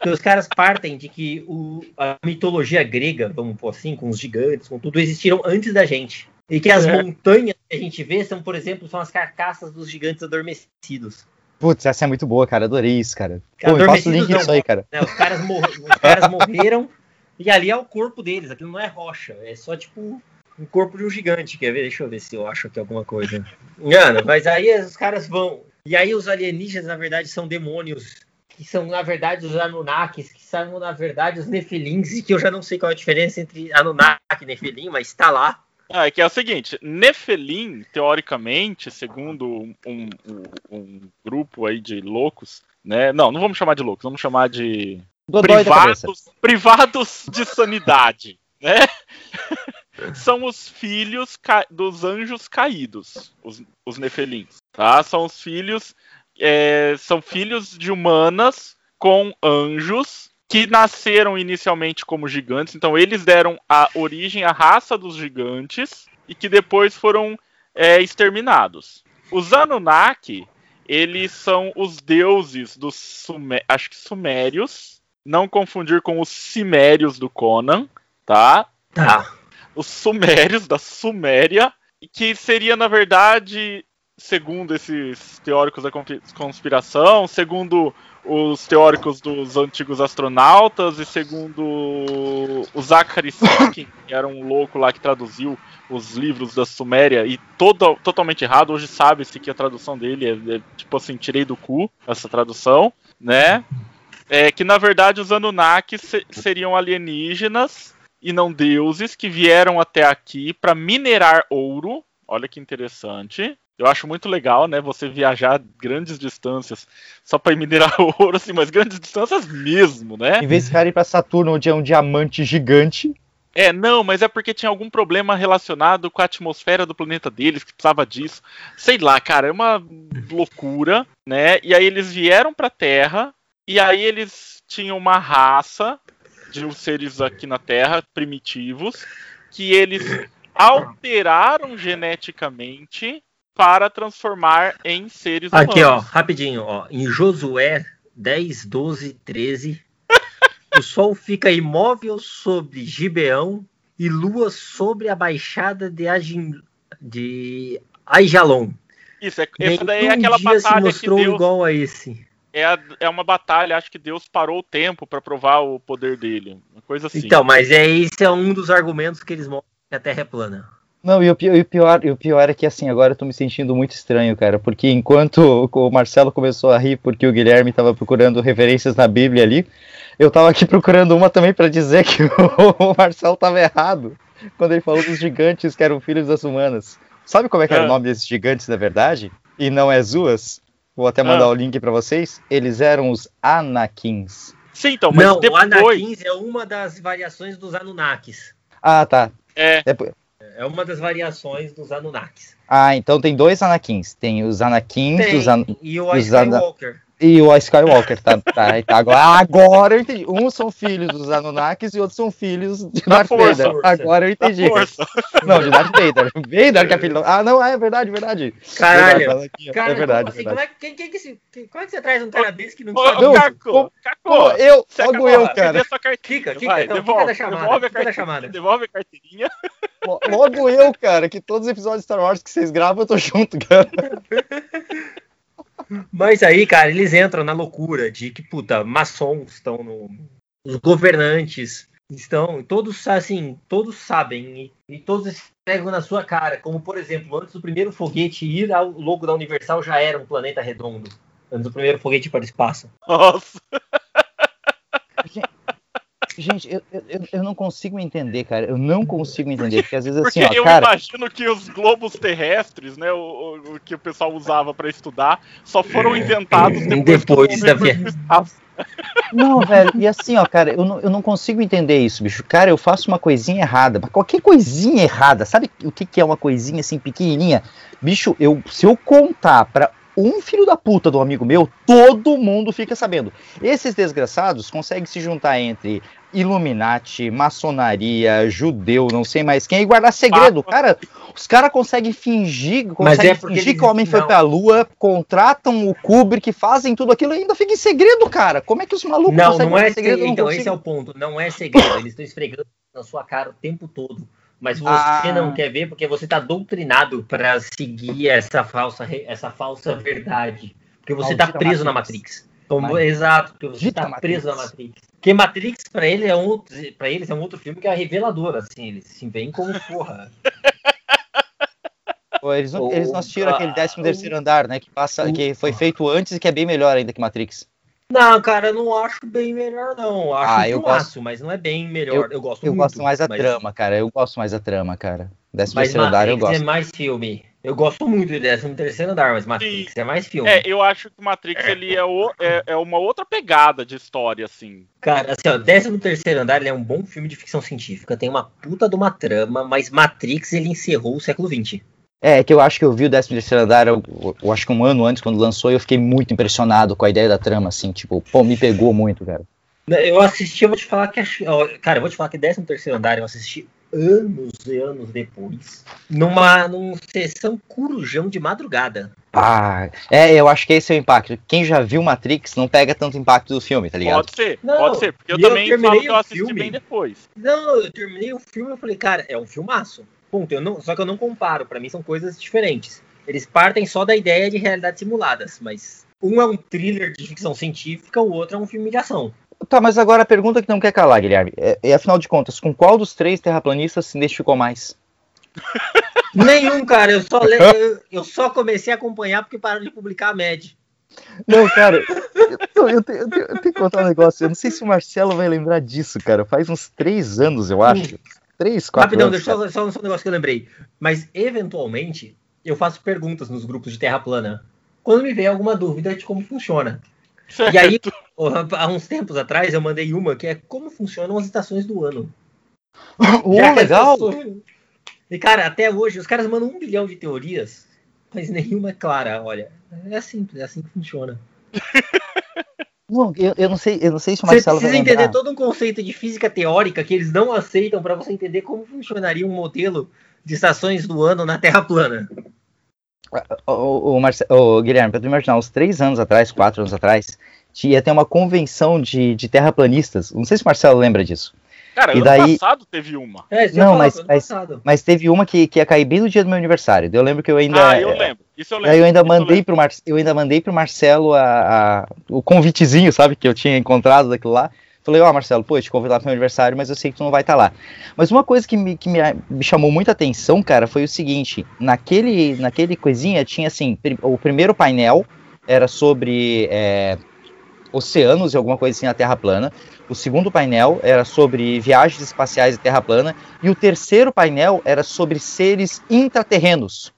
Que os caras partem de que o, a mitologia grega, vamos pôr assim, com os gigantes, com tudo, existiram antes da gente. E que as É. montanhas que a gente vê são, por exemplo, são as carcaças dos gigantes adormecidos. Putz, essa é muito boa, cara. Adorei isso, cara. Pô, me passa o link não, disso aí, cara. né? Os caras, os caras <laughs> morreram e ali é o corpo deles. Aquilo não é rocha, é só tipo um corpo de um gigante. Quer ver? Deixa eu ver se eu acho aqui alguma coisa. Mano, mas aí os caras vão. E aí os alienígenas, na verdade, são demônios. Que são, na verdade, os Anunnakis, que são, na verdade, os Nefilins, e que eu já não sei qual é a diferença entre Anunnaki e Nefilim, mas tá lá. Ah, é que é o seguinte, Nefelim, teoricamente, segundo um, um- um grupo aí de loucos, né? Não, não vamos chamar de loucos, vamos chamar de Dodói privados, privados de sanidade, né? <laughs> São os filhos dos anjos caídos, os, os Nefelins, tá? São os filhos, é, são filhos de humanas com anjos que nasceram inicialmente como gigantes, então eles deram a origem à raça dos gigantes e que depois foram é, exterminados. Os Anunnaki, eles são os deuses dos Sume- acho que sumérios, não confundir com os cimérios do Conan, tá? Tá. Os sumérios da Suméria, que seria na verdade, segundo esses teóricos da conspi- conspiração, segundo os teóricos dos antigos astronautas e segundo o Zachary Sitchin, que era um louco lá que traduziu os livros da Suméria e todo, totalmente errado. Hoje sabe-se que a tradução dele é, é, tipo assim, tirei do cu essa tradução, né? É que na verdade os Anunnakis se- seriam alienígenas e não deuses que vieram até aqui para minerar ouro. Olha que interessante. Eu acho muito legal, né? Você viajar grandes distâncias só para minerar <laughs> ouro, assim, mas grandes distâncias mesmo, né? Em vez de ir pra Saturno, onde é um diamante gigante. É, não, mas é porque tinha algum problema relacionado com a atmosfera do planeta deles, que precisava disso. Sei lá, cara, é uma loucura, né? E aí eles vieram pra Terra, e aí eles tinham uma raça de os seres aqui na Terra, primitivos, que eles alteraram geneticamente para transformar em seres Aqui, ó, humanos. rapidinho, ó. Em Josué 10, 12, 13, o sol fica imóvel sobre Gibeão e lua sobre a baixada de, Agin... de Aijalon. Isso, é, essa daí é aquela dia se batalha que mostrou Deus igual a esse. É, a- é uma batalha, acho que Deus parou o tempo para provar o poder dele. Uma coisa assim. Então, mas é, esse é um dos argumentos que eles mostram que a Terra é plana. Não, e o, pi- e o pior, e o pior é que assim, agora eu tô me sentindo muito estranho, cara, porque enquanto o Marcelo começou a rir porque o Guilherme tava procurando referências na Bíblia ali, eu tava aqui <laughs> procurando uma também pra dizer que <laughs> o Marcelo tava errado quando ele falou dos gigantes que eram filhos das humanas. Sabe como é que era Ah. o nome desses gigantes, na verdade? E não é Zuas? Vou até mandar Ah. o link pra vocês. Eles eram os Anakins. Sim, então, mas Não, depois. o Anakins é uma das variações dos Anunnakis. Ah, tá. É, Depois- É uma das variações dos Anunnakis. Ah, então tem dois Anakins. Tem os Anakins, Tem, An... e o os Ana- Skywalker. E o Skywalker, tá, tá, tá agora, agora eu entendi. Uns são filhos dos Anunnakis e outros são filhos de Da Darth força, Vader. Agora eu entendi. Força. Não, de Darth Vader. Vader que é filho. Ah, não, é verdade, verdade. Caralho. Verdade. Cara, é verdade, como, assim, é, quem, quem que se- quem- como é que você traz um cara desse que não sabe? Não, Caco, eu, logo eu, cara. fica, Vai, não, devolve, fica da chamada, devolve a carteirinha, chamada. devolve a carteirinha. Lo- Logo eu, cara, que todos os episódios de Star Wars que vocês gravam, eu tô junto, cara. <laughs> Mas aí, cara, eles entram na loucura de que, puta, maçons estão no. Os governantes estão. Todos, assim, todos sabem. E, e todos esfregam na sua cara. Como, por exemplo, antes do primeiro foguete ir ao logo da Universal já era um planeta redondo. Antes do primeiro foguete ir para o espaço. Nossa. Gente, eu, eu, eu não consigo entender, cara. Eu não consigo entender. Porque às vezes Porque assim, ó, eu cara. imagino que os globos terrestres, né, o, o- o que o pessoal usava pra estudar, só foram inventados depois, Depois da homem foi via- pro espaço. Não, velho, e assim, ó, cara, eu não, eu não consigo entender isso, bicho. Cara, eu faço uma coisinha errada, mas qualquer coisinha errada, sabe o que, que é uma coisinha assim pequenininha? Bicho, eu, se eu contar pra um filho da puta do amigo meu, todo mundo fica sabendo. Esses desgraçados conseguem se juntar entre Illuminati, maçonaria, judeu, não sei mais quem, e guardar segredo. Cara, os caras conseguem fingir, conseguem é fingir eles- que o homem foi não. pra lua, contratam o Kubrick, fazem tudo aquilo e ainda fica em segredo, cara. Como é que os malucos Não, conseguem não é segredo? Então, esse é o ponto. Não é segredo. Eles estão esfregando na sua cara o tempo todo. Mas você Ah. não quer ver porque você tá doutrinado para seguir essa falsa, essa falsa verdade. Porque você tá Maldita preso na Matrix. Matrix. Como, Maldita exato, porque você tá Matrix. preso na Matrix. Porque Matrix, pra ele, é um eles, é um outro filme que é revelador, assim. Eles se veem como <laughs> porra. Pô, Eles não, eles não assistiram Ah, aquele 13 terceiro andar, né? Que, passa, que foi feito antes e que é bem melhor ainda que Matrix. Não, cara, eu não acho bem melhor, não. Acho Ah, eu filmaço, mas não é bem melhor. Eu, gosto Eu muito. gosto mais da mas- trama, cara. Eu gosto mais da trama, cara. 13 Mas terceiro andar eu Matrix gosto. é mais filme. Eu gosto muito de 13 terceiro andar, mas Matrix é mais filme. É, eu acho que o Matrix ele é, o- é- é uma outra pegada de história, assim. Cara, assim, ó, 13 terceiro andar ele é um bom filme de ficção científica, tem uma puta de uma trama, mas Matrix ele encerrou o século XX. É, que eu acho que eu vi o 13 terceiro andar, eu, eu acho que um ano antes, quando lançou, e eu fiquei muito impressionado com a ideia da trama, assim, tipo, pô, me pegou muito, cara. Eu assisti, eu vou te falar que. Cara, eu vou te falar que 13 terceiro andar eu assisti anos e anos depois, numa, numa sessão corujão de madrugada. Ah, é, eu acho que esse é o impacto. Quem já viu Matrix não pega tanto impacto do filme, tá ligado? Pode ser, Não, pode ser. Porque eu eu também terminei falo que eu o assisti filme. bem depois. Não, eu terminei o filme e falei, cara, é um filmaço. Ponto. Eu não, só que eu não comparo, pra mim são coisas diferentes. Eles partem só da ideia de realidades simuladas, mas um é um thriller de ficção científica, o outro é um filme de ação. Tá, mas agora a pergunta que não quer calar, Guilherme. É, é, afinal de contas, com qual dos três terraplanistas se identificou mais? <laughs> Nenhum, cara, eu só, eu, eu só comecei a acompanhar porque pararam de publicar a MED. Não, cara, eu, eu eu tenho- eu tenho que contar um negócio. Eu não sei se o Marcelo vai lembrar disso, cara. Faz uns três anos, eu acho. Três, quatro Rapidão, anos. deixa eu só, só, só um negócio que eu lembrei. Mas, eventualmente, eu faço perguntas nos grupos de Terra Plana. Quando me vem alguma dúvida de como funciona. Certo. E aí, há uns tempos atrás, eu mandei uma que é como funcionam as estações do ano. <laughs> Oh, Já legal! as pessoas- E, cara, até hoje, os caras mandam um bilhão de teorias, mas nenhuma é clara, olha. É simples, é assim que funciona. <laughs> Não, eu, eu não sei, eu não sei se o Você Marcelo vai precisa lembrar. entender todo um conceito de física teórica que eles não aceitam para você entender como funcionaria um modelo de estações do ano na Terra plana. O, o, Marce- o Guilherme, pra tu imaginar, uns três anos atrás, quatro anos atrás, ia ter uma convenção de, de terraplanistas. Não sei se o Marcelo lembra disso. Cara, E ano daí- passado teve uma. É, Não, eu mas- ano mas- passado. Mas teve uma que, que ia cair bem no dia do meu aniversário. Eu lembro que eu ainda. ah, eu lembro. Isso eu lembro. Daí eu ainda isso mandei lembro. pro Mar... eu ainda mandei pro Marcelo a, a- o convitezinho, sabe, que eu tinha encontrado daquilo lá. Falei, ó, Marcelo, pô, eu te convidar pro meu aniversário, mas eu sei que tu não vai estar lá. Mas uma coisa que, me, que me, me chamou muita atenção, cara, foi o seguinte: naquele, naquele coisinha tinha assim, o primeiro painel era sobre é, oceanos e alguma coisa assim na Terra plana. O segundo painel era sobre viagens espaciais e Terra plana. E o terceiro painel era sobre seres intraterrenos.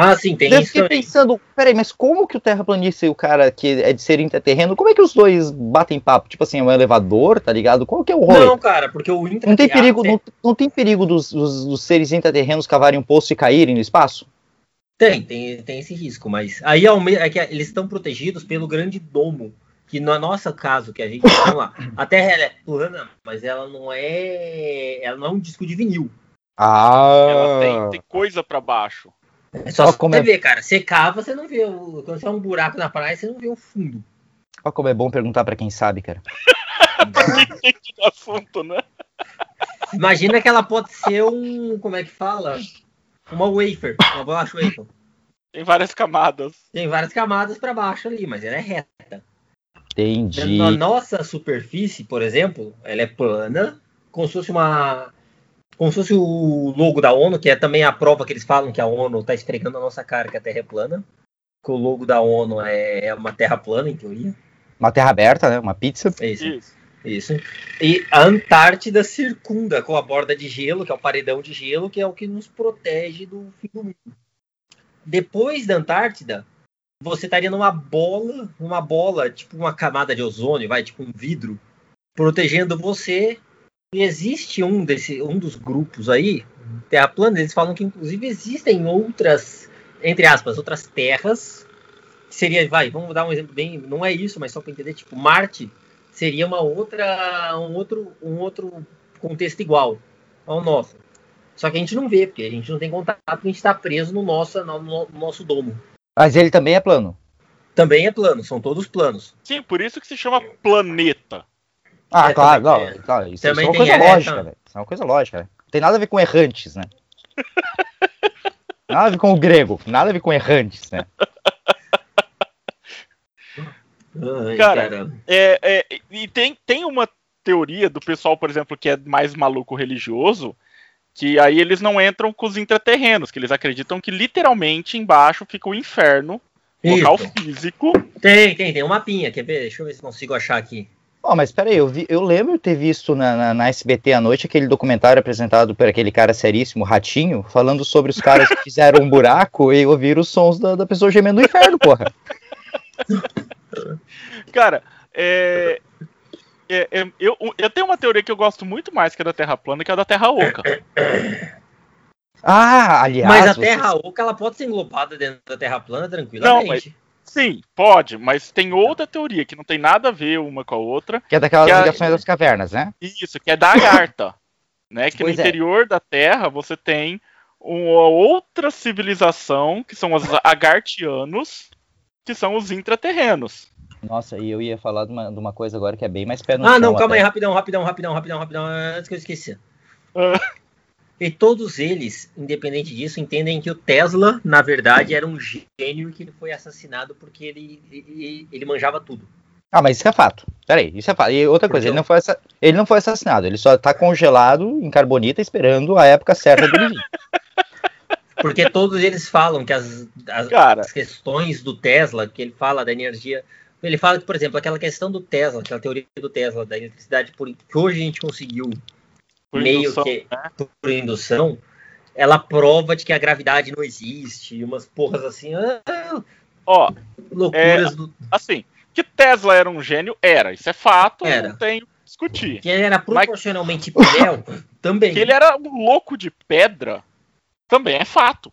Ah, sim, tem Eu isso fiquei também. pensando, peraí, mas como que o terraplanista e o cara que é de ser interterreno, como é que os dois batem papo? Tipo assim, é um elevador, tá ligado? Qual que é o rolê? Não, Não, cara, porque o intra tem perigo, não, não tem perigo dos, dos- dos seres intraterrenos cavarem um poço e caírem no espaço? Tem, tem, tem esse risco, mas aí é que eles estão protegidos pelo grande domo, que no nosso caso, que a gente vamos lá, a Terra ela é plana, mas ela não é, ela não é um disco de vinil. Ela tem, Ah, tem coisa pra baixo. É só você é- ver, cara. Você cava, você não vê o, quando você é um buraco na praia, você não vê o fundo. olha como é bom perguntar pra quem sabe, cara. Gente <laughs> do assunto, né? Imagina que ela pode ser um, como é que fala? Uma wafer, uma bolacha wafer. Tem várias camadas. Tem várias camadas para baixo ali, mas ela é reta. Entendi. Na nossa superfície, por exemplo, ela é plana, como se fosse uma. Como se fosse o logo da ONU, que é também a prova que eles falam que a ONU está esfregando na nossa cara que a Terra é plana. Que o logo da ONU é uma terra plana, em teoria. Uma terra aberta, né? Uma pizza. É isso. Isso. Isso. E a Antártida circunda com a borda de gelo, que é o paredão de gelo, que é o que nos protege do fim do mundo. Depois da Antártida, você estaria numa bola, uma bola, tipo uma camada de ozônio, vai, tipo um vidro, protegendo você. E existe um desse, um dos grupos aí, Terra plana, eles falam que inclusive existem outras, entre aspas, outras terras. Que seria, vai, vamos dar um exemplo bem, não é isso, mas só para entender, tipo Marte seria uma outra, um outro, um outro contexto igual ao nosso. Só que a gente não vê, porque a gente não tem contato, porque a gente está preso no nosso, no, no nosso domo. Mas ele também é plano. Também é plano, são todos planos. Sim, por isso que se chama planeta. Ah, É, claro, também não, tem. claro, isso, isso Também é uma coisa lógica, velho. Isso é uma coisa lógica, velho. Não tem nada a ver com errantes, né? <laughs> Nada a ver com o grego, nada a ver com errantes, né? <laughs> Ai, Cara, É, é, e tem, tem uma teoria do pessoal, por exemplo, que é mais maluco religioso, que aí eles não entram com os intraterrenos, que eles acreditam que literalmente embaixo fica o inferno, local Isso. físico. Tem, tem, tem um mapinha, quer ver? Deixa eu ver se consigo achar aqui. Ó, mas peraí, eu, vi, eu lembro de ter visto na, na, na SBT à noite aquele documentário apresentado por aquele cara seríssimo, Ratinho, falando sobre os caras que fizeram um buraco e ouviram os sons da, da pessoa gemendo no inferno, porra. <laughs> Cara, é, é, é, eu, eu tenho uma teoria que eu gosto muito mais que a da Terra plana, que é a da Terra oca. Ah, aliás. Mas a vocês- Terra oca, ela pode ser englobada dentro da Terra plana tranquilamente. Não, mas- Sim, pode, mas tem outra teoria que não tem nada a ver uma com a outra. Que é daquelas que a- ligações das cavernas, né? Isso, que é da Agartha. <laughs> né? Que Pois no é. interior da Terra você tem uma outra civilização, que são os Agartianos, que são os intraterrenos. Nossa, e eu ia falar de uma, de uma coisa agora que é bem mais pé no Ah, chão não, calma até. aí, rapidão, rapidão, rapidão, rapidão, rapidão, antes que eu esqueça. Ah. E todos eles, independente disso, entendem que o Tesla, na verdade, era um gênio e que ele foi assassinado porque ele, ele, ele manjava tudo. Ah, mas isso é fato. Peraí, isso é fato. E outra coisa, ele não, foi assa- ele não foi assassinado, ele só tá congelado em carbonita esperando a época certa dele vir. <laughs> Porque todos eles falam que as, as, Cara. as questões do Tesla, que ele fala da energia. Ele fala que, por exemplo, aquela questão do Tesla, aquela teoria do Tesla, da eletricidade, por, que hoje a gente conseguiu Por meio indução, que né? por indução, ela prova de que a gravidade não existe, umas porras assim, ah, Ó, loucuras do. assim, que Tesla era um gênio, era. Isso é fato, Era. não tenho que discutir. Que ele era proporcionalmente fiel <laughs> também. Que ele era um louco de pedra, também é fato.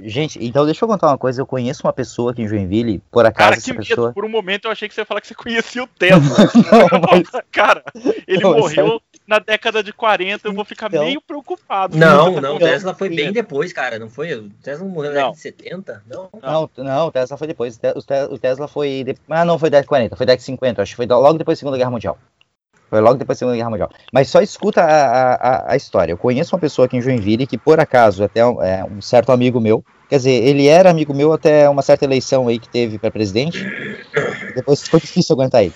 Gente, então deixa eu contar uma coisa. Eu conheço uma pessoa aqui em Joinville, por acaso Cara, essa que medo. pessoa. Por um momento eu achei que você ia falar que você conhecia o <laughs> Tesla. Não, mas- <laughs> Cara, ele Não, morreu na década de 40, eu vou ficar Então- meio preocupado. Não, não, o Tesla foi bem depois, cara, não foi? O Tesla não morreu na década de 70? Não. Não, não, o Tesla foi depois. O Te- o Te- O Tesla foi. de- Ah, não, foi década de 40, foi década de 50, acho que foi logo depois da Segunda Guerra Mundial. Foi logo depois da Segunda Guerra Mundial. Mas só escuta a, a- a- história. Eu conheço uma pessoa aqui em Joinville que, por acaso, até um, é, um certo amigo meu, quer dizer, ele era amigo meu até uma certa eleição aí que teve para presidente. Depois foi difícil aguentar ele.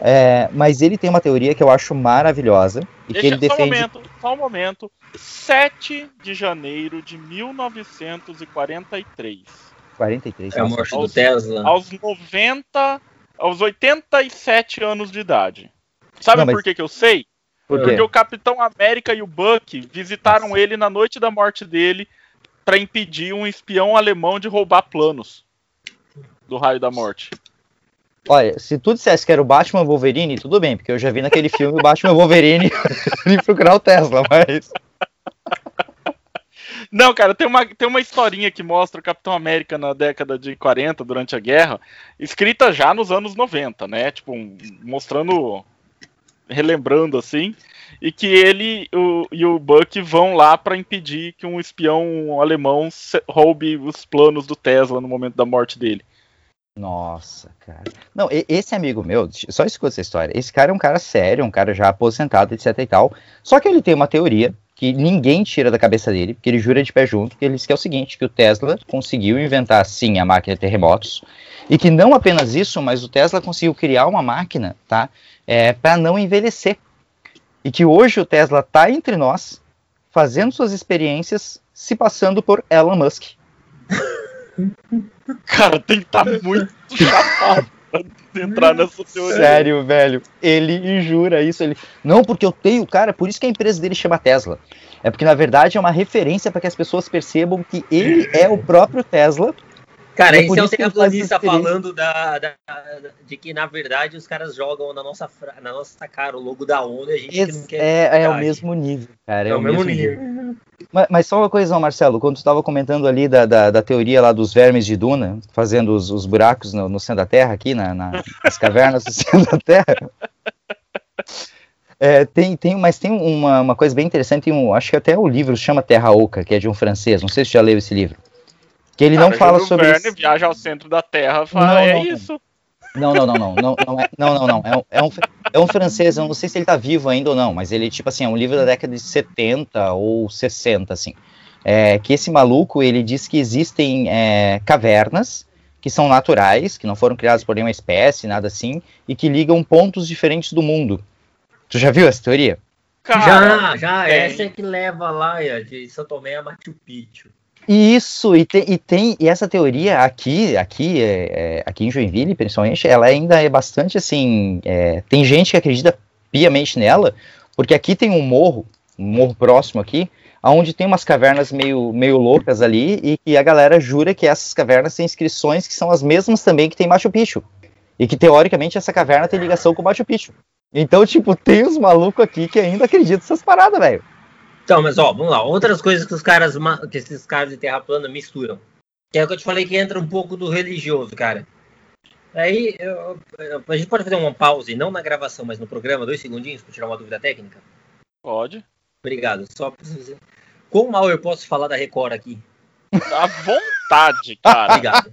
É, mas ele tem uma teoria que eu acho maravilhosa e que Deixa ele só um defende. momento, só um momento. 7 de janeiro de 1943. 43. É a morte do Aos- Tesla. Aos 90, aos 87 anos de idade. Sabe Não, mas- por que, que eu sei? Por? Porque o Capitão América e o Buck visitaram Nossa. ele na noite da morte dele para impedir um espião alemão de roubar planos do raio da morte. Olha, se tu dissesse que era o Batman Wolverine, tudo bem, porque eu já vi naquele filme o Batman Wolverine <laughs> ir procurar o Tesla, mas. <laughs> Não, cara, tem uma, tem uma historinha que mostra o Capitão América na década de 40, durante a guerra, escrita já nos anos 90, né? Tipo, um- mostrando. Relembrando assim. E que ele o, e o Buck vão lá pra impedir que um espião alemão roube os planos do Tesla no momento da morte dele. Nossa, cara. Não, esse amigo meu, só escuta essa história. Esse cara é um cara sério, um cara já aposentado, etc e tal. Só que ele tem uma teoria que ninguém tira da cabeça dele, porque ele jura de pé junto, que ele diz que é o seguinte, que o Tesla conseguiu inventar, sim, a máquina de terremotos, e que não apenas isso, mas o Tesla conseguiu criar uma máquina, tá, é, para não envelhecer. E que hoje o Tesla tá entre nós, fazendo suas experiências, se passando por Elon Musk. <laughs> Cara, tem que estar muito <laughs> chapado pra entrar nessa teoria. Sério, velho. Ele jura isso. Ele. Não, porque eu tenho, cara, por isso que a empresa dele chama Tesla. É porque, na verdade, é uma referência para que as pessoas percebam que ele é o próprio Tesla. Cara, é esse é o terraplanista falando da, da- da- de que, na verdade, os caras jogam na nossa, na nossa cara o logo da ONU e a gente que não Esse quer. é, é o mesmo nível, cara. É, o mesmo nível. Mas, mas só uma coisa, Marcelo, quando tu estava comentando ali da, da, da teoria lá dos vermes de Duna, fazendo os, os buracos no, no centro da Terra, aqui, na, na- nas cavernas do <laughs> centro da Terra. É, tem, tem, mas tem uma, uma coisa bem interessante, um, acho que até o livro chama Terra Oca, que é de um francês, não sei se você já leu esse livro. Que ele não Cara, fala Júlio sobre Verne isso. viaja ao centro da Terra e fala, Não, é não, não. isso. Não, não, não, não, não, não, é, não, não, não. É um, é, um, é um francês, eu não sei se ele tá vivo ainda ou não, mas ele, tipo assim, é um livro da década de 70 ou 60, assim. É, que esse maluco, ele diz que existem é, cavernas que são naturais, que não foram criadas por nenhuma espécie, nada assim, e que ligam pontos diferentes do mundo. Tu já viu essa teoria? Cara, já, já, tem. essa é que leva lá ó, de São Tomé a Machu Picchu. Isso, e tem, e tem e essa teoria aqui, aqui, é, é, aqui em Joinville, principalmente, ela ainda é bastante assim. é, tem gente que acredita piamente nela, porque aqui tem um morro, um morro próximo aqui, onde tem umas cavernas meio, meio loucas ali, e que a galera jura que essas cavernas têm inscrições que são as mesmas também que tem Machu Picchu. E que teoricamente essa caverna tem ligação com Machu Picchu. Então, tipo, tem uns malucos aqui que ainda acreditam nessas paradas, velho. Então, mas ó, vamos lá. Outras coisas que os caras, que esses caras de terra plana misturam. Que é o que eu te falei que entra um pouco do religioso, cara. Aí, eu- eu- a gente pode fazer uma pause, não na gravação, mas no programa, dois segundinhos, para tirar uma dúvida técnica? Pode. Obrigado. Só pra você- Quão mal eu posso falar da Record aqui? À vontade, cara. Obrigado.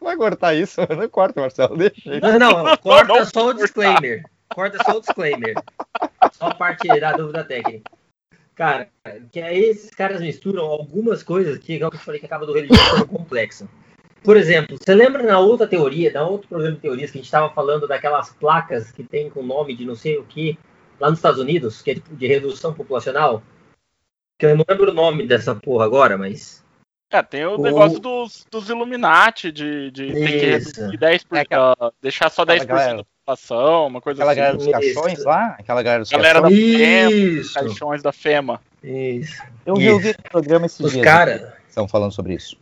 Vai cortar isso? Não corta, Marcelo, deixa aí. Não, não, corta não só o disclaimer. Corta só o disclaimer. Só a parte da dúvida técnica. Cara, que aí esses caras misturam algumas coisas que, igual que eu falei, que acaba do religioso sendo complexo. Por exemplo, você lembra na outra teoria, na outro programa de teorias, que a gente estava falando daquelas placas que tem com nome de não sei o que, lá nos Estados Unidos, que é tipo de redução populacional? Que eu não lembro o nome dessa porra agora, mas. É, tem o O- negócio dos, dos Illuminati, de, de tem que Isso. reduzir 10%, É deixar só aquela 10% galera. População, uma coisa Aquela assim. galera dos caixões lá? Aquela galera dos Galera caixões? da FEMA, Isso! caixões da FEMA. Isso. Eu Isso. ouvi esse programa esses Os dias. caras. Estão falando sobre isso.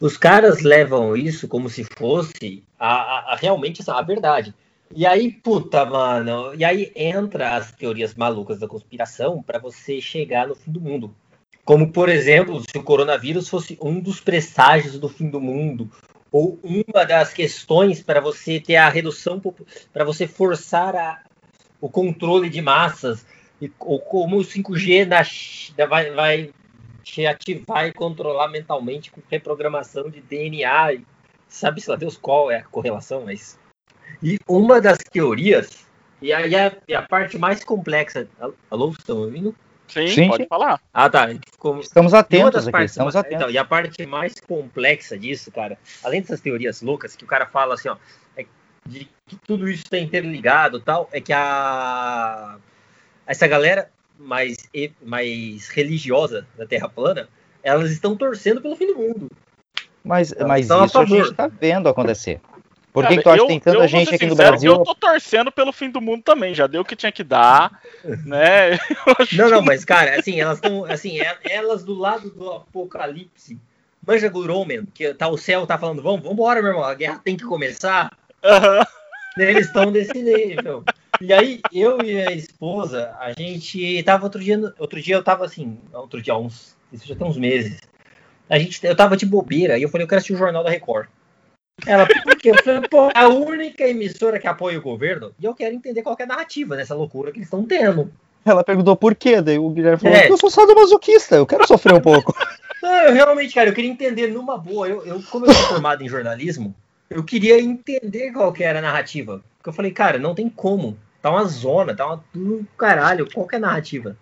os caras levam isso como se fosse a, a- a- realmente essa- a verdade. E aí, puta, mano, e aí entra as teorias malucas da conspiração para você chegar no fim do mundo. Como, por exemplo, se o coronavírus fosse um dos presságios do fim do mundo, ou uma das questões para você ter a redução, para você forçar a- o controle de massas, e, ou como o 5G na, vai, vai te ativar e controlar mentalmente com reprogramação de DNA. E sabe-se lá Deus qual é a correlação, mas. E uma das teorias, e aí a, a parte mais complexa. Alô, estão ouvindo? Sim, Sim, pode sim. falar. Ah, tá. Ficou, Estamos atentos aqui, partes estamos ma- atentos. então, e a parte mais complexa disso, cara, além dessas teorias loucas que o cara fala assim, ó, é de que tudo isso está interligado e tal, é que a essa galera mais e- mais religiosa da Terra plana, elas estão torcendo pelo fim do mundo. Mas, Então, mas então, a isso a favor. gente tá vendo acontecer. Por que, Cara, que tu acha eu- que tem tanta gente aqui no Brasil? Eu tô torcendo pelo fim do mundo também, já deu o que tinha que dar, <laughs> né? <laughs> Não, não, mas cara, assim, elas estão assim, é- elas do lado do apocalipse. Manja Guromen, que tá o céu tá falando, vamos, vamos embora, meu irmão, a guerra tem que começar. Aham. Eles estão desse nível. E aí, eu e a esposa, a gente tava outro dia, outro dia eu tava assim, outro dia, uns, isso já tem uns meses. A gente, eu tava de bobeira e eu falei, eu quero assistir o Jornal da Record. Ela, por quê? Eu falei, pô, é a única emissora que apoia o governo e eu quero entender qual que é a narrativa dessa loucura que eles estão tendo. Ela perguntou por quê, daí o Guilherme falou, É. eu sou sadomasoquista, eu quero sofrer um pouco. <laughs> Não, eu realmente, cara, eu queria entender numa boa. Eu, eu como eu sou formado em jornalismo, eu queria entender qual que era a narrativa. Porque eu falei, cara, não tem como. Tá uma zona, tá uma tudo caralho. Qual que é a narrativa?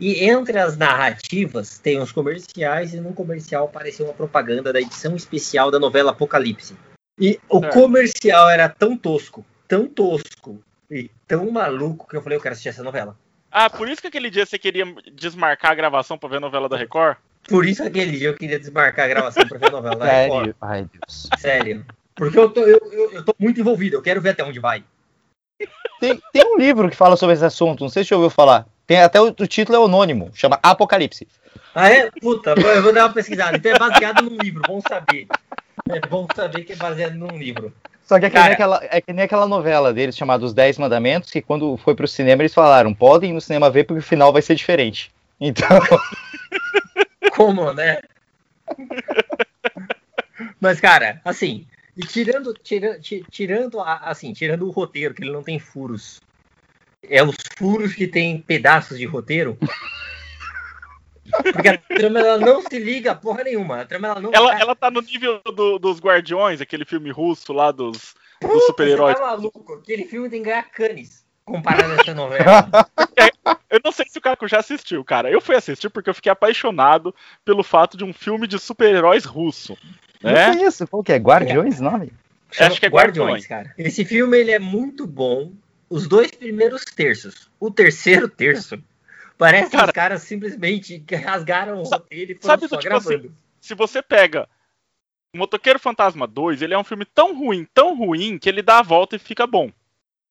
E entre as narrativas tem os comerciais e num comercial apareceu uma propaganda da edição especial da novela Apocalipse. E o É. comercial era tão tosco, tão tosco e tão maluco que eu falei, eu quero assistir essa novela. Ah, por isso que aquele dia você queria desmarcar a gravação pra ver a novela da Record? Por isso aquele dia eu queria desmarcar a gravação pra ver a novela da Record. Sério? Ai, Deus. Sério. Porque eu tô, eu, eu, eu tô muito envolvido, eu quero ver até onde vai. Tem, tem um livro que fala sobre esse assunto, não sei se você ouviu falar. Tem até o, o título é anônimo, chama Apocalipse. Ah, é? Puta, eu vou dar uma pesquisada. Então é baseado num livro, bom saber. É bom saber que é baseado num livro. Só que é que, Cara- aquela, é que nem aquela novela deles chamada Os Dez Mandamentos, que quando foi pro cinema eles falaram, podem ir no cinema ver porque o final vai ser diferente. Então, <laughs> Como, né? Mas, cara, assim, e tirando, tira, ti- tirando, a- assim, tirando o roteiro, que ele não tem furos, é os furos que tem pedaços de roteiro. Porque a trama ela não se liga a porra nenhuma. A trama ela não Ela, ela tá no nível do- dos Guardiões, aquele filme russo lá dos, dos super-heróis. Tá maluco? Aquele filme tem que ganhar canes comparado a essa novela. <laughs> Eu não sei se o Caco já assistiu, cara. Eu fui assistir porque eu fiquei apaixonado pelo fato de um filme de super-heróis russo. não Né? conheço. Qual que é? Guardiões o nome? Acho que é Guardiões, cara. Esse filme ele é muito bom. Os dois primeiros terços. O terceiro terço. Parece que Cara- os caras simplesmente rasgaram roteiro e foram sabe do só tipo gravando. Se você pega o Motoqueiro Fantasma 2, ele é um filme tão ruim, tão ruim, que ele dá a volta e fica bom.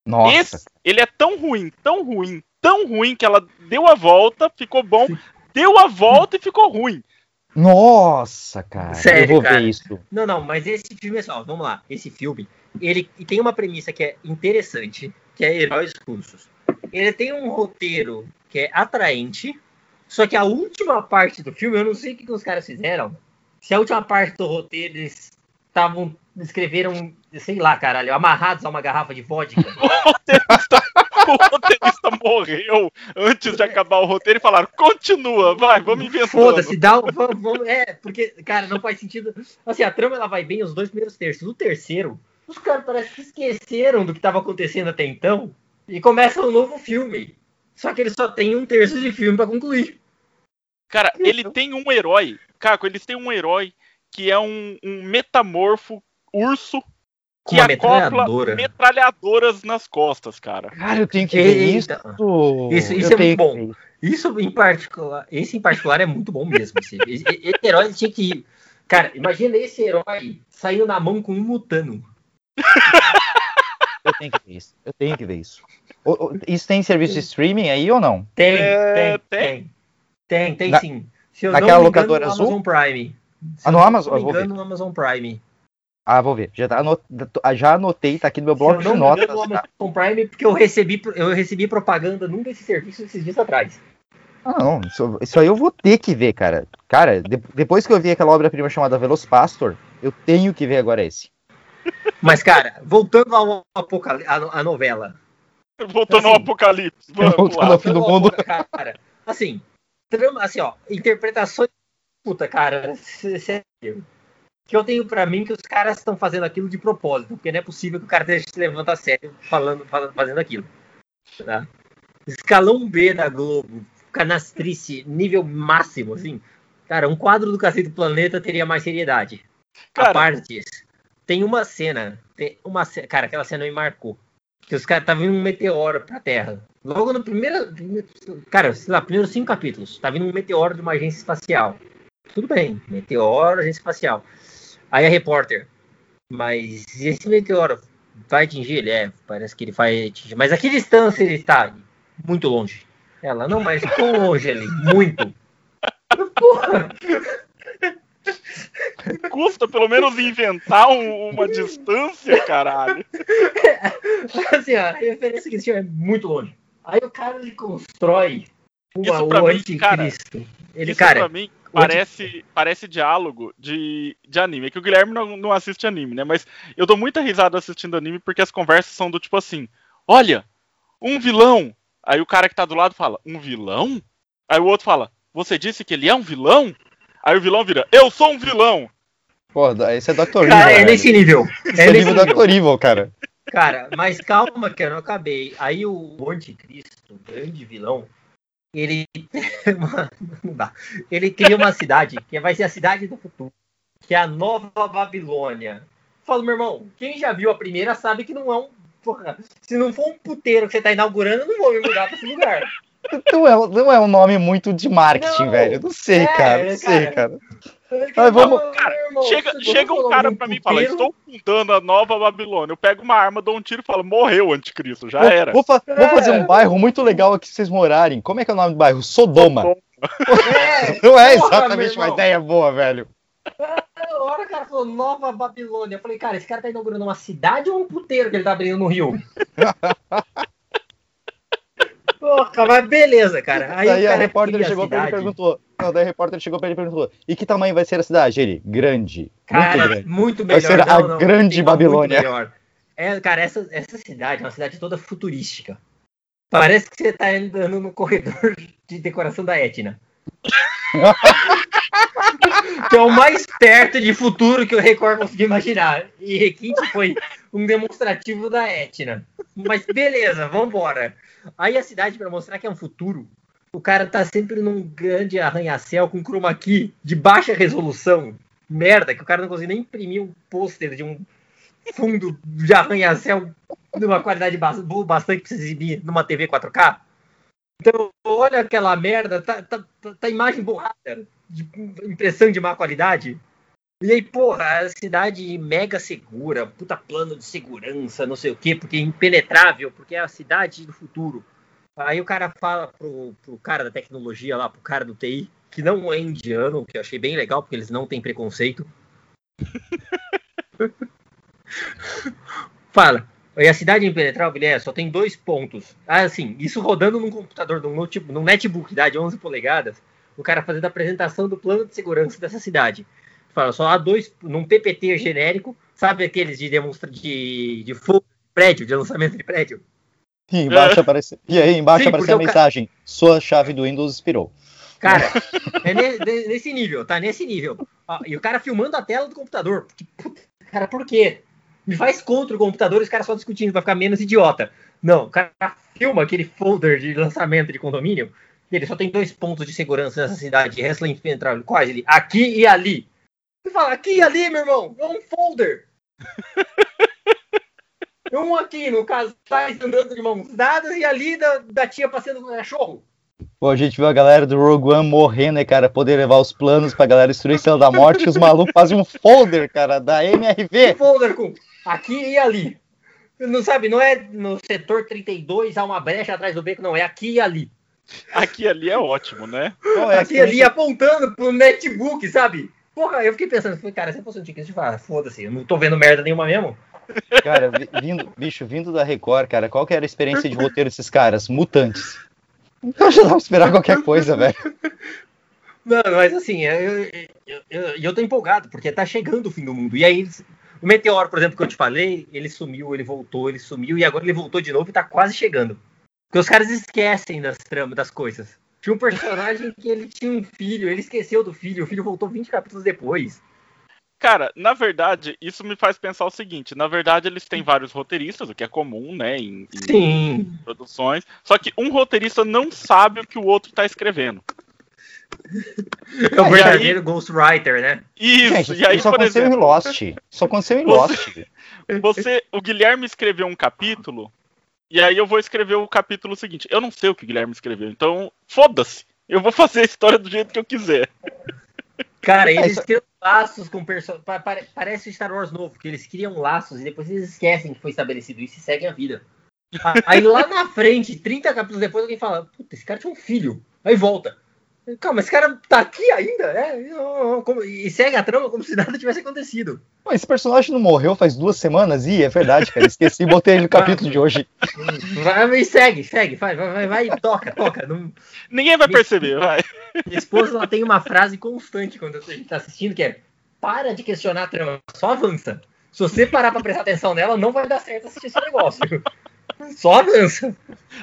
Nossa. Esse, ele é tão ruim, tão ruim, tão ruim que ela deu a volta, ficou bom, deu a volta e ficou ruim. Nossa, cara. Sério, eu vou cara. ver isso. Não, não, mas esse filme é só, vamos lá. Esse filme, ele tem uma premissa que é interessante, que é heróis russos. Ele tem um roteiro que é atraente, só que a última parte do filme, eu não sei o que, que os caras fizeram. Se a última parte do roteiro eles estavam escreveram, sei lá, caralho, amarrados a uma garrafa de vodka. <laughs> O roteirista, o roteirista morreu antes de acabar o roteiro e falaram: continua, vai, vamos inventando. Foda-se, dá um, vamos, vamos- é, porque, cara, não faz sentido. Assim, a trama ela vai bem os dois primeiros terços. O terceiro, os caras parece que esqueceram do que estava acontecendo até então e começa um novo filme. Só que ele só tem um terço de filme pra concluir. Cara, ele tem um herói. Caco, eles têm um herói que é um, um metamorfo urso Com que uma metralhadora. metralhadoras nas costas, cara. Cara, eu tenho que ver isso. Eita. Isso, Isso- é muito bom. isso. Em particular, esse em particular é muito bom mesmo. Esse, esse, esse herói tinha que ir. Cara, imagina esse herói saindo na mão com um mutano. Eu tenho que ver isso. Eu tenho que ver isso. O- o- Isso tem serviço de streaming aí ou não? Tem, É, tem, tem. Tem, tem Na- sim. Se eu naquela não me locadora engano, no azul? Amazon Prime. Se Ah, eu no não Amazon? me Eu vou ver. engano, no Amazon Prime. Ah, vou ver. Já, tá anot... já anotei, tá aqui no meu Se bloco eu de não me notas. engano, no Amazon Prime, porque eu recebi, eu recebi propaganda num desses serviços esses dias atrás. Ah, não. Isso, isso aí eu vou ter que ver, cara. Cara, de- depois que eu vi aquela obra-prima chamada Velocipastor, eu tenho que ver agora esse. Mas, cara, voltando ao apocalipse, a, a novela. Voltando ao Assim, apocalipse. Vamos voltando lá. ao fim do ao mundo. Cara, assim, trama, assim, ó, interpretações. Puta, cara, sé- sério. Que eu tenho pra mim que os caras estão fazendo aquilo de propósito, porque não é possível que o cara deixe se levantar a sério falando, falando, fazendo aquilo. Tá? Escalão B da Globo, canastrice, nível máximo, assim. Cara, um quadro do Cacete do Planeta teria mais seriedade. a Cara, parte disso. Tem uma cena, tem uma cara, aquela cena me marcou. Que os caras tá vindo um meteoro pra Terra. Logo no primeiro, cara, sei lá, primeiros cinco capítulos, tá vindo um meteoro de uma agência espacial. Tudo bem, meteoro, agência espacial. Aí a repórter, mas esse meteoro vai atingir ele? É, parece que ele vai atingir. Mas a que distância ele está? Muito longe. Ela, não, mas quão longe ele? Muito. <laughs> Porra! <laughs> Custa pelo menos inventar um- uma distância, caralho. <laughs> assim, ó, a referência que esse filme é muito longe. Aí o cara ele constrói uma, Isso pra o mim, anticristo. ele, Isso cara, pra mim parece, parece diálogo de, de anime. É que o Guilherme não, não assiste anime, né? Mas eu dou muita risada assistindo anime porque as conversas são do tipo assim: Olha, um vilão. Aí o cara que tá do lado fala: Um vilão? Aí o outro fala: Você disse que ele é um vilão? Aí o vilão vira: Eu sou um vilão. Pô, esse é Dr. Evil. cara, é velho. nesse nível. Esse É é nível nível. Dr. Evil, cara. Cara, mas calma que eu não acabei. Aí o anticristo, o grande vilão, ele <laughs> não dá. Ele cria uma cidade que vai ser a cidade do futuro, que é a Nova Babilônia. Falo, meu irmão, quem já viu a primeira sabe que não é um. Porra, se não for um puteiro que você tá inaugurando, eu não vou me mudar pra esse lugar. Não é, não é um nome muito de marketing, Não, velho. Não sei, é, cara. Não sei, cara. cara. Mas vamos- Cara, irmão, Chega, chega um cara pra mim e fala: Estou fundando a nova Babilônia. Eu pego uma arma, dou um tiro e falo: Morreu o anticristo, já Vou- era. Vou, fa- vou fazer É. um bairro muito legal aqui pra vocês morarem. Como é que é o nome do bairro? Sodoma. É, <laughs> Não é porra, exatamente meu uma ideia boa, velho. Na hora o cara falou Nova Babilônia. Eu falei, cara, esse cara tá inaugurando uma cidade ou um puteiro que ele tá abrindo no Rio? <laughs> Porra, mas beleza, cara. Aí, Daí o a cara repórter chegou pra ele e perguntou. Não, daí a repórter chegou pra ele e perguntou: E que tamanho vai ser a cidade? Ele, grande. Cara, muito grande. muito Vai melhor. ser a Não, não, grande Babilônia. É, cara, essa, essa cidade é uma cidade toda futurística. Parece que você tá andando no corredor de decoração da Etna. <laughs> que é o mais perto de futuro que o Record conseguiu imaginar. E Requinte foi um demonstrativo da Etna. Mas beleza, vambora. Aí a cidade, pra mostrar que é um futuro, o cara tá sempre num grande arranha-céu com chroma key de baixa resolução. Merda, que o cara não conseguiu nem imprimir um pôster de um fundo de arranha-céu de uma qualidade bastante pra você exibir numa TV 4K. Então, olha aquela merda, tá, tá, tá, tá imagem borrada, de impressão de má qualidade. E aí, porra, a cidade mega segura, puta plano de segurança, não sei o quê, porque é impenetrável, porque é a cidade do futuro. Aí o cara fala pro, pro cara da tecnologia lá, pro cara do TI, que não é indiano, que eu achei bem legal, porque eles não têm preconceito. <laughs> Fala. E a cidade impenetrável, Guilherme, só tem dois pontos. Ah, assim, isso rodando num computador, num, notebook, num netbook tá, de 11 polegadas, o cara fazendo a apresentação do plano de segurança dessa cidade. Fala, só há dois, num PPT genérico, sabe aqueles de demonstra de, de fogo de prédio, de lançamento de prédio? E embaixo aparece. E aí embaixo Sim, aparece a o ca- mensagem: Sua chave do Windows expirou. Cara, é ne- ne- nesse nível, tá? Nesse nível. Ó, e o cara filmando a tela do computador. Porque, puta, cara, por quê? Me faz contra o computador e os caras só discutindo pra ficar menos idiota. Não, o cara filma aquele folder de lançamento de condomínio. E ele só tem dois pontos de segurança nessa cidade. Wrestling impenetrável. Quais ele? Aqui e ali. Você fala, aqui e ali, meu irmão. É um folder. <laughs> um aqui, no caso, tá andando de mãos dadas e ali da, da tia passeando com o cachorro. Pô, a gente viu a galera do Rogue One morrendo, né, cara? Poder levar os planos pra galera destruir a Estrela da Morte e os malucos fazem um folder, cara, da MRV. folder com aqui e ali. Não sabe, não é no setor 32 há uma brecha atrás do beco, não, é aqui e ali. Aqui e ali é ótimo, né? Pô, é aqui e ali apontando pro netbook, sabe? Porra, eu fiquei pensando, falei, cara, se eu fosse um eu falar, foda-se, eu não tô vendo merda nenhuma mesmo. Cara, vi- vindo, bicho, vindo da Record, cara, qual que era a experiência de roteiro desses caras? Mutantes. Então já dava pra esperar qualquer coisa, velho. Não, mas assim, eu, eu, eu, eu, eu tô empolgado, porque tá chegando o fim do mundo. E aí, o meteoro, por exemplo, que eu te falei, ele sumiu, ele voltou, ele sumiu, e agora ele voltou de novo e tá quase chegando. Porque os caras esquecem das tramas, das coisas. Tinha um personagem que ele tinha um filho, ele esqueceu do filho, o filho voltou 20 capítulos depois. Cara, na verdade, isso me faz pensar o seguinte: na verdade, eles têm vários roteiristas, o que é comum, né, em, em Sim. produções. Só que um roteirista não sabe o que o outro tá escrevendo. É o aí- verdadeiro Ghostwriter, né? Isso, Gente, e aí, isso por aconteceu exemplo, em Lost. Isso aconteceu em Lost. <laughs> você, o Guilherme escreveu um capítulo, e aí eu vou escrever o capítulo seguinte. Eu não sei o que o Guilherme escreveu, então foda-se. Eu vou fazer a história do jeito que eu quiser. Cara, eles isso- criam laços com personagens. Parece o Star Wars novo, que eles criam laços e depois eles esquecem que foi estabelecido isso e seguem a vida. Aí lá na frente, 30 capítulos depois, alguém fala: Puta, esse cara tinha um filho. Aí volta. Calma, esse cara tá aqui ainda? É, como- e segue a trama como se nada tivesse acontecido. Pô, esse personagem não morreu faz duas semanas? Ih, é verdade, cara. Esqueci, botei ele no capítulo de hoje. <laughs> Vai, e segue, segue, vai, vai, vai, vai, toca, toca. Não- Ninguém vai perceber, vai. Minha esposa ela tem uma frase constante quando a gente tá assistindo, que é para de questionar a trama, só avança. Se você parar pra prestar atenção nela, não vai dar certo assistir esse negócio. Só avança.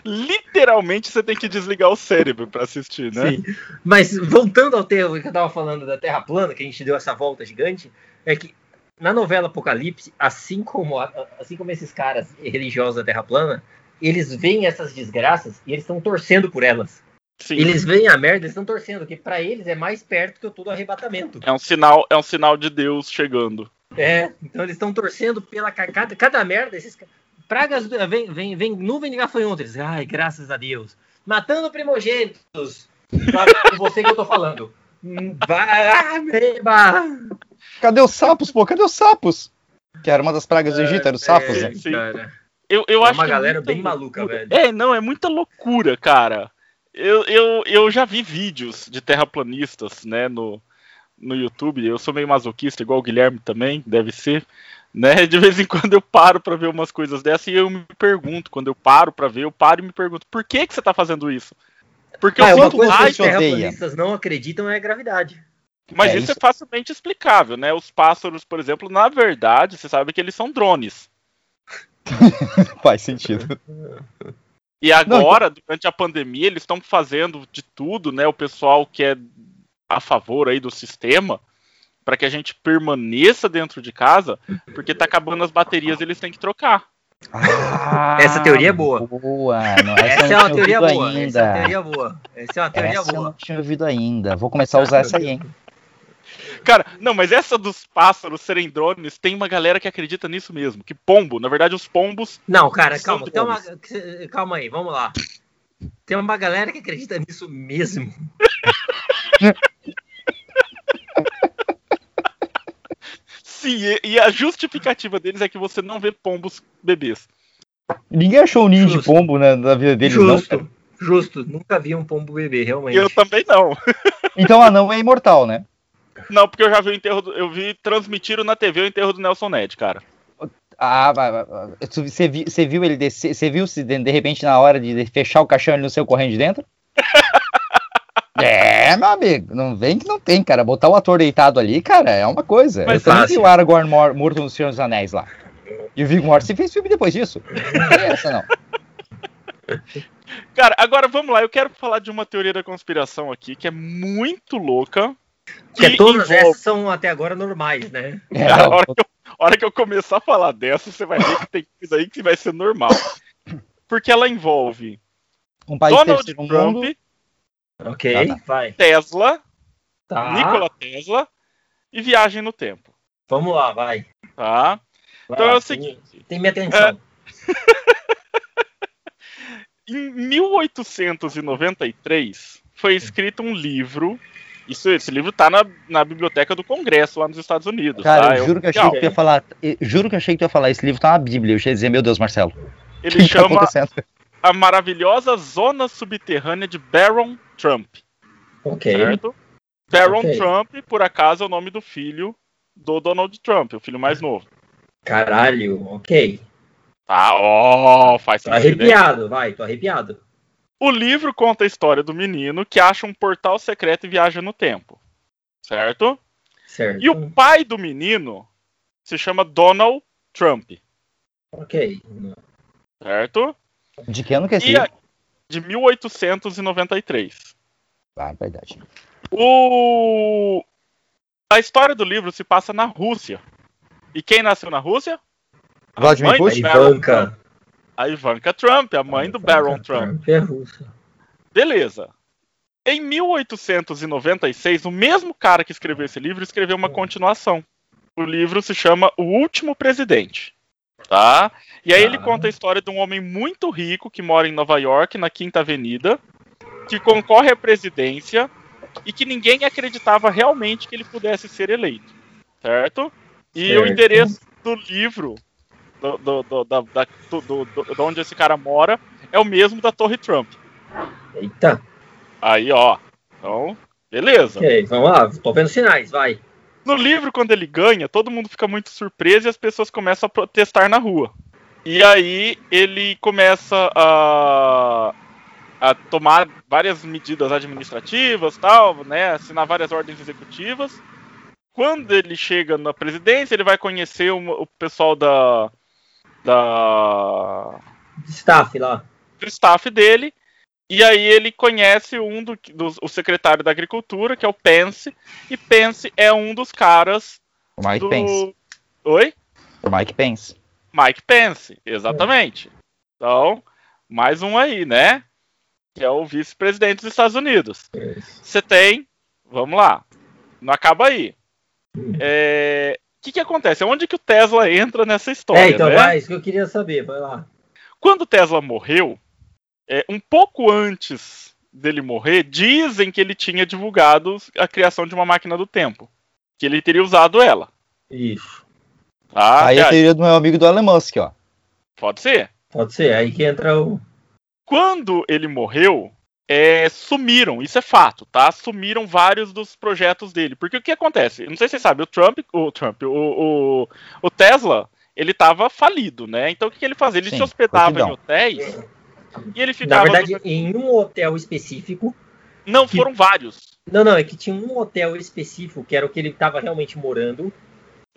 Literalmente você tem que desligar o cérebro pra assistir, né? Sim. Mas voltando ao tema que eu tava falando da Terra plana, que a gente deu essa volta gigante, é que na novela Apocalipse, assim como, a- assim como esses caras religiosos da Terra plana, eles veem essas desgraças e eles estão torcendo por elas. Sim. Eles veem a merda, eles estão torcendo, que pra eles é mais perto que o todo arrebatamento. É um sinal, é um sinal de Deus chegando. É, então eles estão torcendo pela ca- cada, cada merda. Esses ca- pragas vem, vem, vem nuvem de gafanhotos. Eles, Ai, graças a Deus. Matando primogênitos. Com você que eu tô falando. Hum. Cadê os sapos, pô? Cadê os sapos? Que era uma das pragas do Egito, eram os sapos, É, né? Sim. Eu, eu É acho uma que é galera bem maluca, loucura. velho. É, não, é muita loucura, cara. Eu, eu, eu já vi vídeos de terraplanistas, né, no, no YouTube. Eu sou meio masoquista, igual o Guilherme também, deve ser. Né? <laughs> De vez em quando eu paro pra ver umas coisas dessas e eu me pergunto, quando eu paro pra ver, eu paro e me pergunto, por que que você tá fazendo isso? Porque Ah, eu sinto coisa que raiva, os terraplanistas não acreditam é a gravidade. mas É, isso, é isso- facilmente explicável, né? Os pássaros, por exemplo, na verdade, você sabe que eles são drones. <laughs> Faz sentido. E agora, durante a pandemia, eles estão fazendo de tudo, né? O pessoal que é a favor aí do sistema, para que a gente permaneça dentro de casa, porque tá acabando as baterias, eles têm que trocar. Ah, Essa teoria é boa. Boa. Não, Essa é não uma tinha teoria boa. ainda. Essa é uma teoria boa. Essa é uma teoria Essa eu não boa. tinha ouvido ainda. Vou começar a usar essa aí, hein? Cara, não, mas essa dos pássaros serem drones, tem uma galera que acredita nisso mesmo. Que pombo, na verdade, os pombos. Não, cara, calma. Tem uma, calma aí, vamos lá. Tem uma galera que acredita nisso mesmo. <laughs> Sim, e, e a justificativa deles é que você não vê pombos bebês. Ninguém achou um ninho de Justo. pombo na, na vida deles, não. Justo, cara. justo. Nunca vi um pombo bebê, realmente. Eu também não. <laughs> Então anão é imortal, né? Não, porque eu já vi o enterro. Do, eu vi transmitiram na TV o enterro do Nelson Ned, cara. Ah, você viu, você viu ele descer? Você viu se de, de repente na hora de fechar o caixão ele não saiu correndo de dentro? É, meu amigo, não vem que não tem, cara. Botar o ator deitado ali, cara, é uma coisa. Mas eu também vi o Aragorn mor- morto no Senhor dos Anéis lá. E o Viggo Mortensen fez filme depois disso. Não tem essa, não. Cara, agora vamos lá. Eu quero falar de uma teoria da conspiração aqui que é muito louca. Porque todas envolve- essas são até agora normais, né? É, Cara, <laughs> a, hora que eu, a hora que eu começar a falar dessa, você vai ver que tem coisa aí que vai ser normal. Porque ela envolve um país Donald Trump, mundo. Ok, Ah, tá. vai. Tesla, Tá. Nikola Tesla e viagem no tempo. Vamos lá, vai. Tá? Vai, Então é o seguinte. Tem minha atenção. <laughs> Em 1893 foi escrito um livro. Isso, esse livro tá na, na biblioteca do Congresso lá nos Estados Unidos. Cara, tá? eu É juro que eu achei que tu ia falar. eu juro que eu achei que tu ia falar. Esse livro tá na Bíblia. Eu ia dizer, meu Deus, Marcelo. O Ele que, que tá chama acontecendo? A maravilhosa zona subterrânea de Baron Trump. Ok. Certo? Baron Ok. Trump, por acaso, é o nome do filho do Donald Trump, o filho mais novo. Caralho, ok. Tá, ó, faz Tô sentido. hein? arrepiado, vai, tô arrepiado. O livro conta a história do menino que acha um portal secreto e viaja no tempo. Certo? Certo. E o pai do menino se chama Donald Trump. Ok. Certo? De que ano que é esse E livro? a, de 1893. Ah, verdade. O... A história do livro se passa na Rússia. E quem nasceu na Rússia? A Vladimir A Putin? Trump. Ivanka. A Ivanka Trump, a mãe do Baron Trump. É russa. Beleza. Em 1896, o mesmo cara que escreveu esse livro escreveu uma continuação. O livro se chama O Último Presidente. Tá? E aí ele Tá. conta a história de um homem muito rico que mora em Nova York, na Quinta Avenida, que concorre à presidência e que ninguém acreditava realmente que ele pudesse ser eleito. Certo? E o Certo. endereço do livro, do, do, do, da- da- do- de onde esse cara mora, é o mesmo da Torre Trump. Eita. Aí, ó. Então, beleza. Ok, vamos lá, tô vendo sinais, vai. No livro, quando ele ganha, todo mundo fica muito surpreso e as pessoas começam a protestar na rua. E aí ele começa a, a tomar várias medidas administrativas, tal, né, assinar várias ordens executivas. Quando ele chega na presidência, ele vai conhecer o, o pessoal da, da Staff lá. do staff dele. E aí ele conhece um do, dos- o secretário da agricultura, que é o Pence. E Pence é um dos caras O Mike do. Pence. Oi? O Mike Pence. Mike Pence, exatamente. Então, mais um aí, né? Que é o vice-presidente dos Estados Unidos. Você tem. Vamos lá. Não acaba aí. É, O que, que acontece? Onde que o Tesla entra nessa história? É, então né? vai, isso que eu queria saber, vai lá. Quando o Tesla morreu, é, um pouco antes dele morrer, dizem que ele tinha divulgado a criação de uma máquina do tempo. Que ele teria usado ela. Isso. Tá? Aí E a teoria do meu amigo do Elon Musk, ó. Pode ser. Pode ser, aí que entra o. Quando ele morreu, é, sumiram, isso é fato, tá? Sumiram vários dos projetos dele. Porque o que acontece? Não sei se você sabe, o Trump, o Trump, o, o, o Tesla, ele tava falido, né? Então o que, que ele fazia? Ele Sim, se hospedava em hotéis e ele Na ficava. verdade, em um hotel específico. Não, foram vários. Não, não, é que tinha um hotel específico que era o que ele estava realmente morando.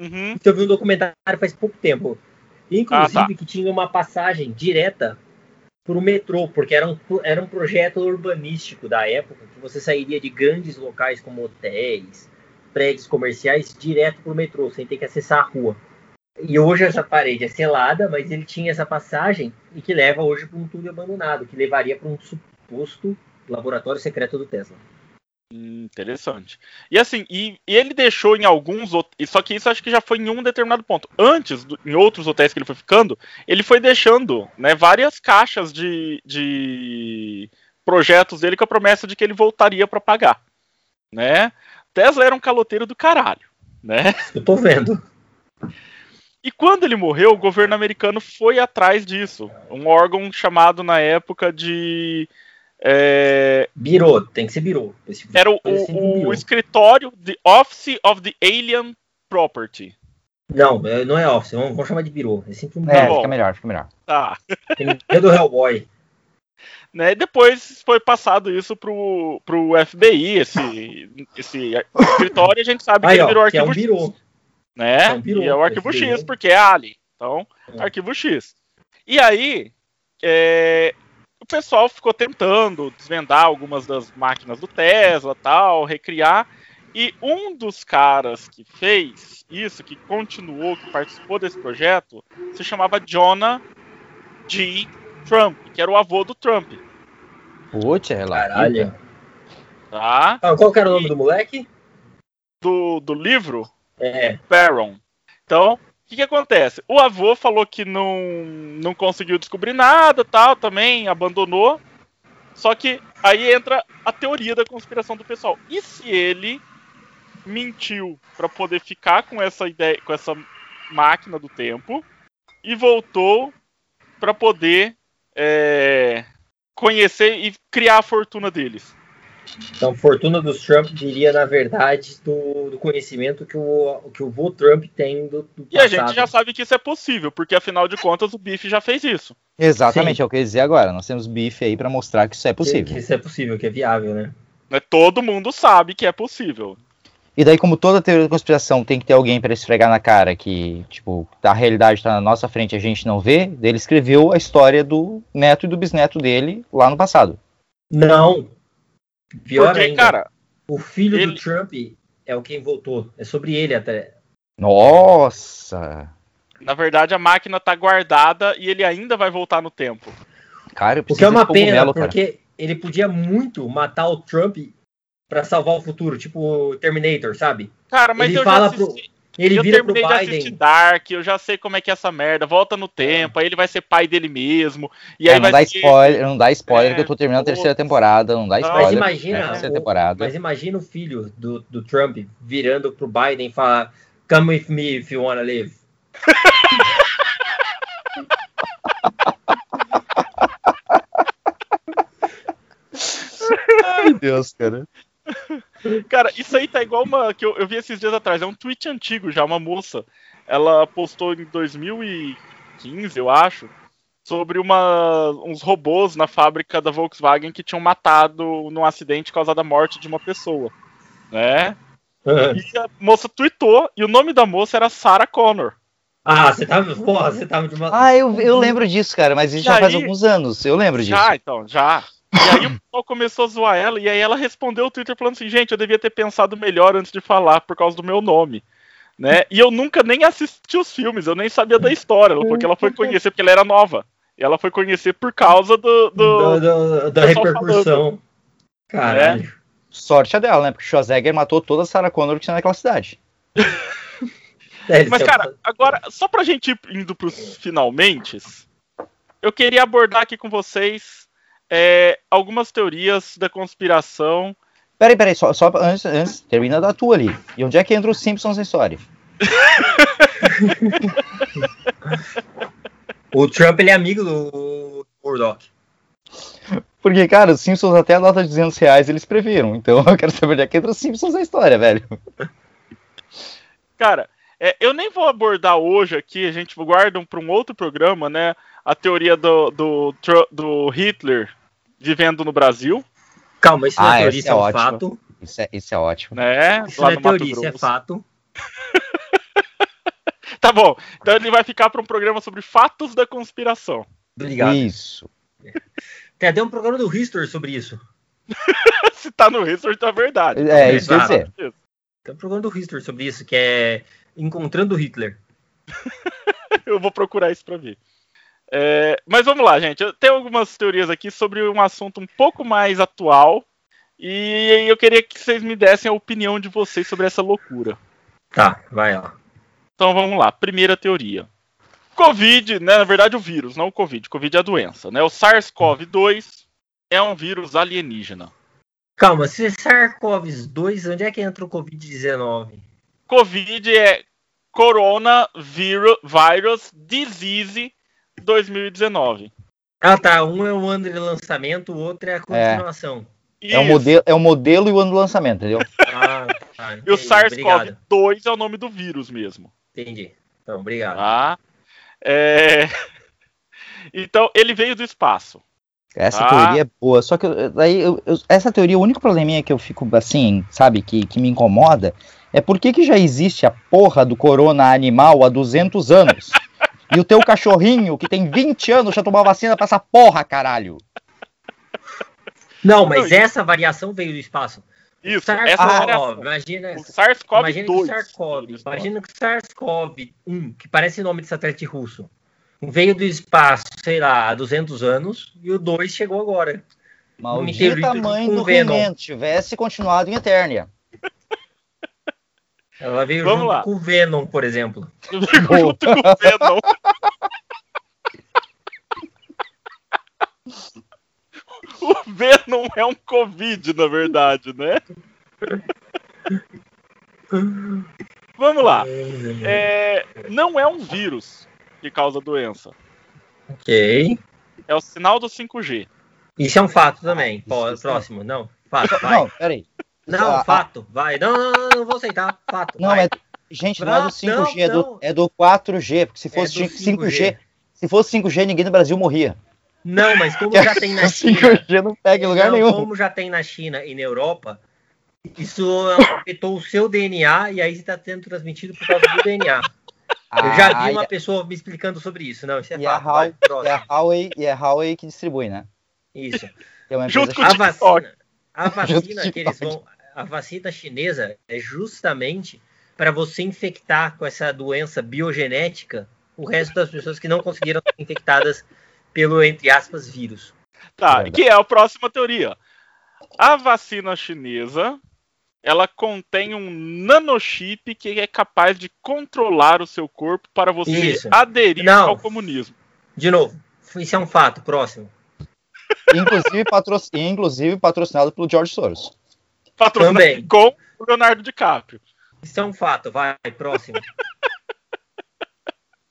Uhum. que eu vi um documentário faz pouco tempo. Inclusive Ah, tá. que tinha uma passagem direta pro metrô, porque era um, era um projeto urbanístico da época, que você sairia de grandes locais como hotéis, prédios comerciais, direto pro metrô, sem ter que acessar a rua. E hoje essa parede é selada, mas ele tinha essa passagem e que leva hoje para um túnel abandonado, que levaria para um suposto laboratório secreto do Tesla. Hum, Interessante. E assim, e, e ele deixou em alguns. Só que isso acho que já foi em um determinado ponto. Antes, do- em outros hotéis que ele foi ficando, ele foi deixando né, várias caixas de, de projetos dele com a promessa de que ele voltaria para pagar. Né? Tesla era um caloteiro do caralho. Né? Eu tô vendo. <laughs> E quando ele morreu, o governo americano foi atrás disso. Um órgão chamado na época de. é, Birô, tem que ser birô. Esse- Era o, o- o escritório The Office of the Alien Property. Não, é- não é office, vamos, vamos chamar de birô. É sempre um É, bom. fica melhor, fica melhor. Tá. É do Hellboy. <laughs> Né? Depois foi passado isso pro, pro FBI, esse, esse escritório, e a gente sabe que Aí, ele ó, virou que é arquivo um birô. Né? Birô, e é o arquivo X, né? porque é Alien. Então, É. arquivo X. E aí, é, o pessoal ficou tentando desvendar algumas das máquinas do Tesla tal, recriar. E um dos caras que fez isso, que continuou, que participou desse projeto, se chamava Jonah G. Trump, que era o avô do Trump. Putz, é lá. Caralho. Tá? Ah, qual que era o nome do moleque? Do, do livro, É, Barron. Então, o que, que acontece? O avô falou que não, não conseguiu descobrir nada, tal, também abandonou. Só que aí entra a teoria da conspiração do pessoal. E se ele mentiu para poder ficar com essa ideia, com essa máquina do tempo e voltou para poder é, conhecer e criar a fortuna deles? Então fortuna dos Trump diria, na verdade, do, do conhecimento que o, que o vô Trump tem do, do E a gente já sabe que isso é possível, porque afinal de contas o Biff já fez isso. Exatamente, Sim. é o que eu ia dizer agora. Nós temos bife aí pra mostrar que isso é Que, possível. que isso é possível, que é viável, né? Todo mundo sabe que é possível. E daí, como toda teoria da conspiração tem que ter alguém pra esfregar na cara que, tipo, a realidade tá na nossa frente e a gente não vê, daí ele escreveu a história do neto e do bisneto dele lá no passado. Não. Pior Porque, ainda, cara, o filho ele- do Trump é o quem voltou. É sobre ele até. Nossa! na verdade a máquina tá guardada e ele ainda vai voltar no tempo. Cara, eu O que é preciso uma pena, cara. porque ele podia muito matar o Trump pra salvar o futuro, tipo o Terminator, sabe? Cara, mas Ele eu fala já assisti, Ele eu vira pro terminei de assistir. Dark, eu já sei como é que é essa merda, volta no tempo, aí ele vai ser pai dele mesmo, e É, aí não vai dá ser... spoiler, não dá spoiler É, que eu tô terminando a pô. terceira temporada, não dá Mas spoiler. imagina, é a terceira temporada. Mas imagina o filho do, do Trump virando pro Biden e falar Come with me if you wanna live. <laughs> Ai, Deus, cara. Cara, isso aí tá igual uma que eu, eu vi esses dias atrás. É um tweet antigo já, uma moça. Ela postou em 2015, eu acho, sobre uma, uns robôs na fábrica da Volkswagen que tinham matado num acidente causado a morte de uma pessoa, né? E a moça tweetou e o nome da moça era Sarah Connor. Ah, você tava. Porra, você tava de uma. Ah, eu, eu lembro disso, cara, mas isso E já faz aí- alguns anos. Eu lembro disso. Já, então, já. E aí o pessoal começou a zoar ela, e aí ela respondeu o Twitter falando assim, gente, eu devia ter pensado melhor antes de falar por causa do meu nome. Né? E eu nunca nem assisti os filmes, eu nem sabia da história, porque ela foi conhecer, porque ela era nova. E ela foi conhecer por causa do. do- Do- do- da repercussão. Caralho. Sorte a dela, né? Porque Schwarzenegger matou toda a Sarah Connor que tinha naquela cidade. <laughs> É, Mas, cara, agora, só pra gente ir indo pros finalmente, eu queria abordar aqui com vocês é, algumas teorias da conspiração. Peraí, peraí, só, só pra- antes, antes, termina da tua ali. E onde é que entra os Simpsons na história? <laughs> O Trump ele é amigo do Murdoch. Porque, cara, os Simpsons até a nota de 200 reais eles previram. Então <laughs> eu quero saber onde é que entra os Simpsons na história, velho. Cara, é, eu nem vou abordar hoje aqui, a gente guarda para um outro programa, né? A teoria do, do, do Hitler vivendo no Brasil, Calma, isso não Ah, é teoria, isso é um é ótima. fato. Isso é, isso é ótimo. né? Isso não é teoria, isso é fato. <laughs> Tá bom, então ele vai ficar para um programa sobre fatos da conspiração. Obrigado. Isso. Tem até um programa do History sobre isso. <laughs> Se tá no History, tá verdade. É, isso quer dizer. Tem um programa do History sobre isso, que é Encontrando Hitler. <laughs> Eu vou procurar isso pra ver. É, mas vamos lá, gente. Eu tenho algumas teorias aqui sobre um assunto um pouco mais atual. E eu queria que vocês me dessem a opinião de vocês sobre essa loucura. Tá, vai lá. Então vamos lá. Primeira teoria. Covid, né? Na verdade, o vírus, não o Covid. Covid é a doença, né? O SARS-CoV-2 é um vírus alienígena. Calma, se é SARS-CoV-2, onde é que entra o Covid-19? Covid é Coronavirus Disease 2019. Ah, tá. Um é o ano de lançamento, o outro é a continuação. É o, Isso. modelo, é o modelo e o ano do lançamento, entendeu? <laughs> Ah, tá. E o entendi, obrigado. SARS-CoV-2 é o nome do vírus mesmo. Entendi. Então, obrigado. Tá? É... <laughs> Então, ele veio do espaço. Essa Ah. teoria é boa. Só que daí eu- eu- essa teoria, o único probleminha que eu fico assim, sabe, que, que me incomoda, é por que, que já existe a porra do corona animal há 200 anos? <laughs> E o teu cachorrinho, que tem 20 anos, já tomou vacina pra essa porra, caralho. Não, mas essa variação veio do espaço. Isso, essa variação. SARS-CoV, imagina, O imagina que o SARS-CoV-2. SARS-CoV, imagina que o SARS-CoV-1, que parece nome de satélite russo, veio do espaço, sei lá, há 200 anos, e o 2 chegou agora. Mãe com do Venom. He-Man, tivesse continuado em Eternia. Ela veio Vamos junto lá. com o Venom, por exemplo. junto com o Venom. O Venom é um Covid, na verdade, né? Vamos lá. É, não é um vírus que causa doença. Ok. É o sinal do 5G. Isso é um fato também. Isso, Pô, próximo. Não, fato, vai. Não, peraí. Não, Ah, fato, vai. Não, não, não, não vou aceitar. Fato. Não, vai. é. Gente, não é do Não, 5G, é, não. do, é do 4G. Porque se É fosse do 5G, se fosse 5G, ninguém no Brasil morria. Não, mas como já tem na <laughs> China. 5G não pega em lugar não, nenhum. Como já tem na China e na Europa, isso afetou o seu DNA e aí está sendo transmitido por causa do DNA. Eu já Ah, vi uma e- pessoa me explicando sobre isso. Não, isso é E a fato. Huawei, e a Huawei, e a Huawei que distribui, né? Isso. É uma A vacina, a vacina que eles vão, a vacina chinesa é justamente para você infectar com essa doença biogenética o resto das pessoas que não conseguiram ser infectadas pelo entre aspas vírus. Tá, Verdade. que é a próxima teoria. A vacina chinesa, ela contém um nanochip que é capaz de controlar o seu corpo para você Isso. aderir Não. ao comunismo. De novo, isso é um fato. Próximo. Inclusive, patro... inclusive patrocinado pelo George Soros. Patrocinado Também. com o Leonardo DiCaprio. Isso é um fato, vai, próximo. <laughs>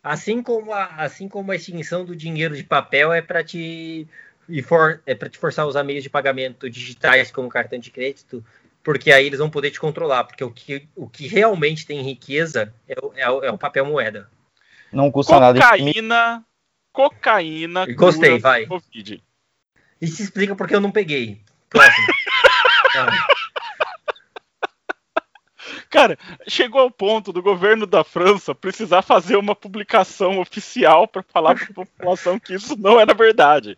Assim como a, assim como a extinção do dinheiro de papel é para te e for, é para te forçar a usar meios de pagamento digitais como cartão de crédito porque aí eles vão poder te controlar, porque o que, o que realmente tem riqueza é o, é o, é o papel moeda. Não custa nada. Cocaína. Cocaína. Gostei, vai. Covid. E se explica porque eu não peguei. Próximo. <laughs> Cara, chegou ao ponto do governo da França precisar fazer uma publicação oficial para falar para a população que isso não era verdade.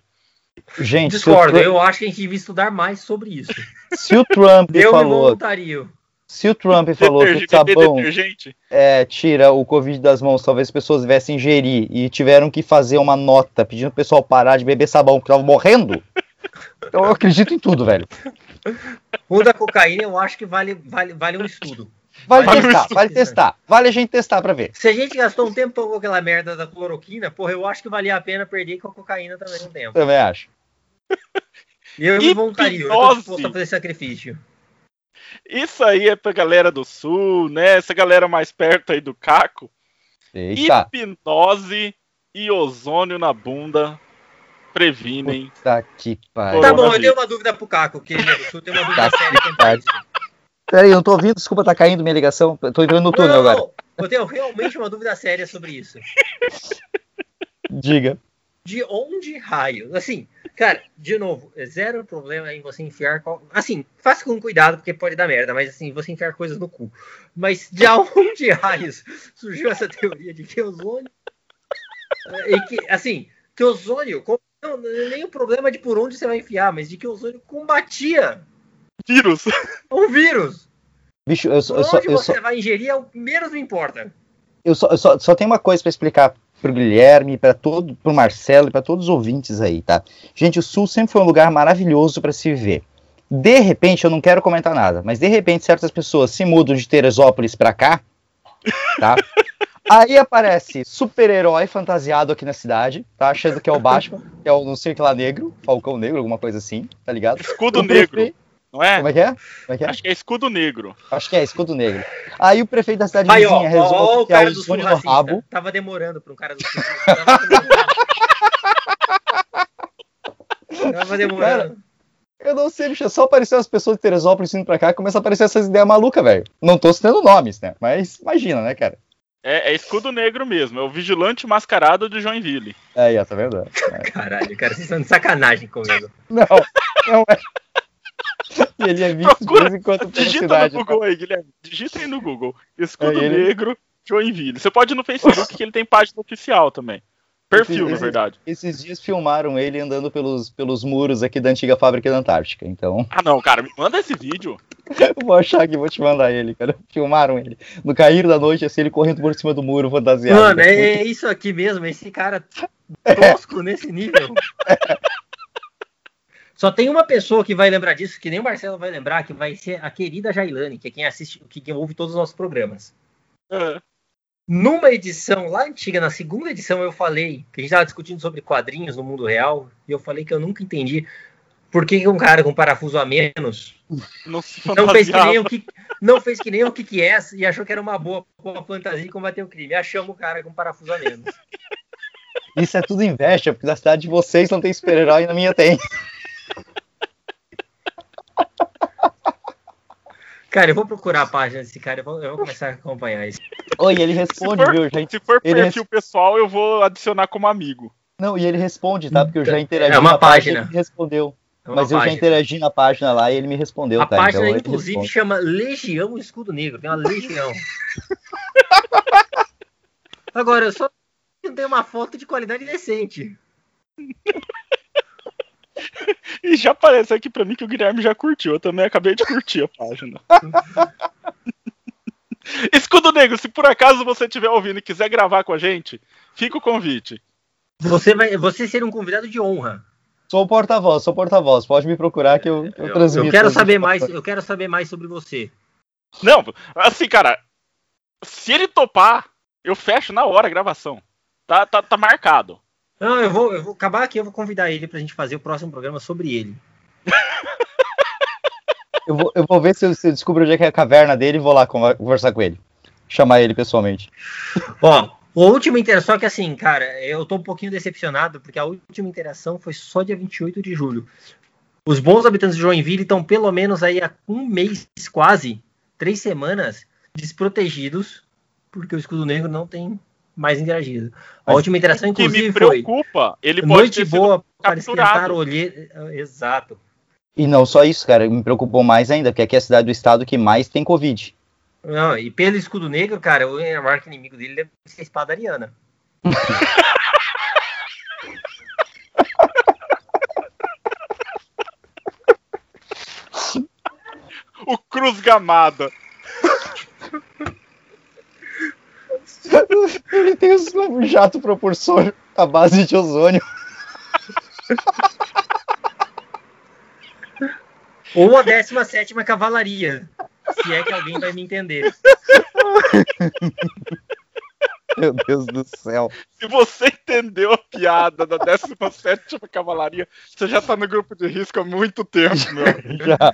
Gente, o, discordo, Trump, eu acho que a gente devia estudar mais sobre isso. se o Trump <laughs> Eu me falou, voluntario. se o Trump falou que o Detergente, beber sabão é, tira o Covid das mãos, talvez as pessoas viessem ingerir e tiveram que fazer uma nota pedindo o pessoal parar de beber sabão porque estavam morrendo. Então eu acredito em tudo, velho. O da cocaína eu acho que vale, vale, vale um estudo. Vale Vale testar, isso. vale testar. Vale a gente testar pra ver. Se a gente gastou um tempo com aquela merda da cloroquina, porra, eu acho que valia a pena perder com a cocaína também um tempo. Também acho. E eu me Hipnose. voluntario, eu tô disposto a fazer sacrifício. Isso aí é pra galera do sul, né? Essa galera mais perto aí do Caco. Eita, Hipnose e ozônio na bunda previnem. puta que pariu. Tá bom, eu tenho uma dúvida pro Caco, que ele é do sul, tem uma dúvida Tá séria quanto a isso. Peraí, eu não tô ouvindo, desculpa, tá caindo minha ligação. Eu Tô entrando no túnel Não, agora. não. Eu tenho realmente uma dúvida séria sobre isso. Diga. De onde raio? Assim, cara, de novo, é zero problema em você enfiar. qual- Assim, faça com cuidado, porque pode dar merda, mas assim, você enfiar coisas no cu. Mas de <laughs> onde raios surgiu essa teoria de que ozônio. E que, assim, que ozônio. Não, é nem o problema de por onde você vai enfiar, mas de que ozônio combatia Vírus. o <laughs> vírus. Bicho, eu, eu, só, onde eu, você só, vai ingerir é o menos me importa. eu, só, eu só, só tenho uma coisa pra explicar pro Guilherme, para todo, pro Marcelo e pra todos os ouvintes aí, tá? Gente, o Sul sempre foi um lugar maravilhoso pra se viver. De repente, eu não quero comentar nada, mas de repente certas pessoas se mudam de Teresópolis pra cá, tá? <laughs> Aí aparece super-herói fantasiado aqui na cidade, tá? Achando que é o Batman, que é o não sei o que lá negro, Falcão Negro, alguma coisa assim, tá ligado? Escudo O negro, prefe- não é? Como é que é? Como é que é? Acho que é escudo negro. Acho que é, escudo negro. Aí o prefeito da cidade Aí, ó, vizinha ó, resolve ó o que é cara o do sul no rabo. Tava demorando pra um cara do sul. Tava demorando. Tava demorando. Eu não sei, bicho, é só aparecer as pessoas de Teresópolis indo pra cá e começa a aparecer essas ideias malucas, velho. Não tô citando nomes, né? Mas imagina, né, cara? É, é escudo negro mesmo. É o vigilante mascarado de Joinville. Ó, tá vendo? <laughs> Caralho, cara, vocês estão de sacanagem comigo. Não, não é. E ele é visto de Procura, vez em quando pela Digita cidade. no Google aí, Guilherme. Digita aí no Google. Escudo É ele? negro Joinville. Você pode ir no Facebook que ele tem página oficial também. Perfil, Esse- na verdade. Esses dias filmaram ele andando pelos, pelos muros aqui da antiga fábrica da Antártica. Então, Ah, não, cara, me manda esse vídeo. eu <laughs> vou achar que vou te mandar ele, cara. Filmaram ele. No cair da noite, assim, ele correndo por cima do muro fantasiado. Mano, Muito- é, é isso aqui mesmo, esse cara tosco nesse nível. <laughs> Só tem uma pessoa que vai lembrar disso, que nem o Marcelo vai lembrar, que vai ser a querida Jailane, que é quem assiste, que, que ouve todos os nossos programas. É. Numa edição lá antiga, na segunda edição, eu falei que a gente estava discutindo sobre quadrinhos no mundo real, e eu falei que eu nunca entendi por que que um cara com parafuso a menos Não não fez que nem o que não fez que nem o que é e achou que era uma boa, boa fantasia e combater o crime. Achamos o cara com parafuso a menos. Isso é tudo inveja, porque na cidade de vocês não tem super-herói e na minha tem. Cara, eu vou procurar a página desse cara, eu vou, eu vou começar a acompanhar isso. Oi, ele responde, for, viu, gente? se for Ele perfil pessoal, eu vou adicionar como amigo. Não, e ele responde, tá? Porque eu já interagi É uma na página. ele me respondeu. É uma Mas eu já página. interagi na página lá e ele me respondeu, A tá? página, então inclusive, responde. chama Legião Escudo Negro. Tem uma legião. <laughs> Agora, eu só não tenho uma foto de qualidade decente. <laughs> E já aparece aqui pra mim que o Guilherme já curtiu. Eu também acabei de curtir a página. <laughs> Escudo Negro, se por acaso você estiver ouvindo e quiser gravar com a gente, fica o convite. Você vai, você ser um convidado de honra. Sou o porta-voz, sou o porta-voz. Pode me procurar que eu, eu, Eu, transmito. eu quero saber mais, eu quero saber mais sobre você. Não, assim, cara, se ele topar, eu fecho na hora a gravação. Tá, tá, tá marcado. Não, eu vou, eu vou acabar aqui, eu vou convidar ele pra gente fazer o próximo programa sobre ele. <laughs> Eu vou, eu vou ver se eu, se eu descubro onde é que é a caverna dele e vou lá conver- conversar com ele. Chamar ele pessoalmente. Ó, a última interação, só que assim, cara, eu tô um pouquinho decepcionado, porque a última interação foi só dia 28 de julho. Os bons habitantes de Joinville estão pelo menos aí há um mês, quase, três semanas, desprotegidos, porque o escudo negro não tem mais interagido. A Mas última interação, O que me inclusive, foi preocupa, ele pode noite ter sido boa para esquentar capturado. o olhe... Exato. E não só isso, cara, me preocupou mais ainda, porque aqui é a cidade do estado que mais tem Covid. Não, e pelo escudo negro, cara, o marco inimigo dele deve ser a espada ariana. <laughs> O Cruz Gamada. <laughs> Ele tem um jato propulsor à base de ozônio. Ou a 17 Cavalaria. Se é que alguém vai me entender. Meu Deus do céu. Se você entendeu a piada da 17ª Cavalaria, você já tá no grupo de risco há muito tempo, meu. <laughs> Já.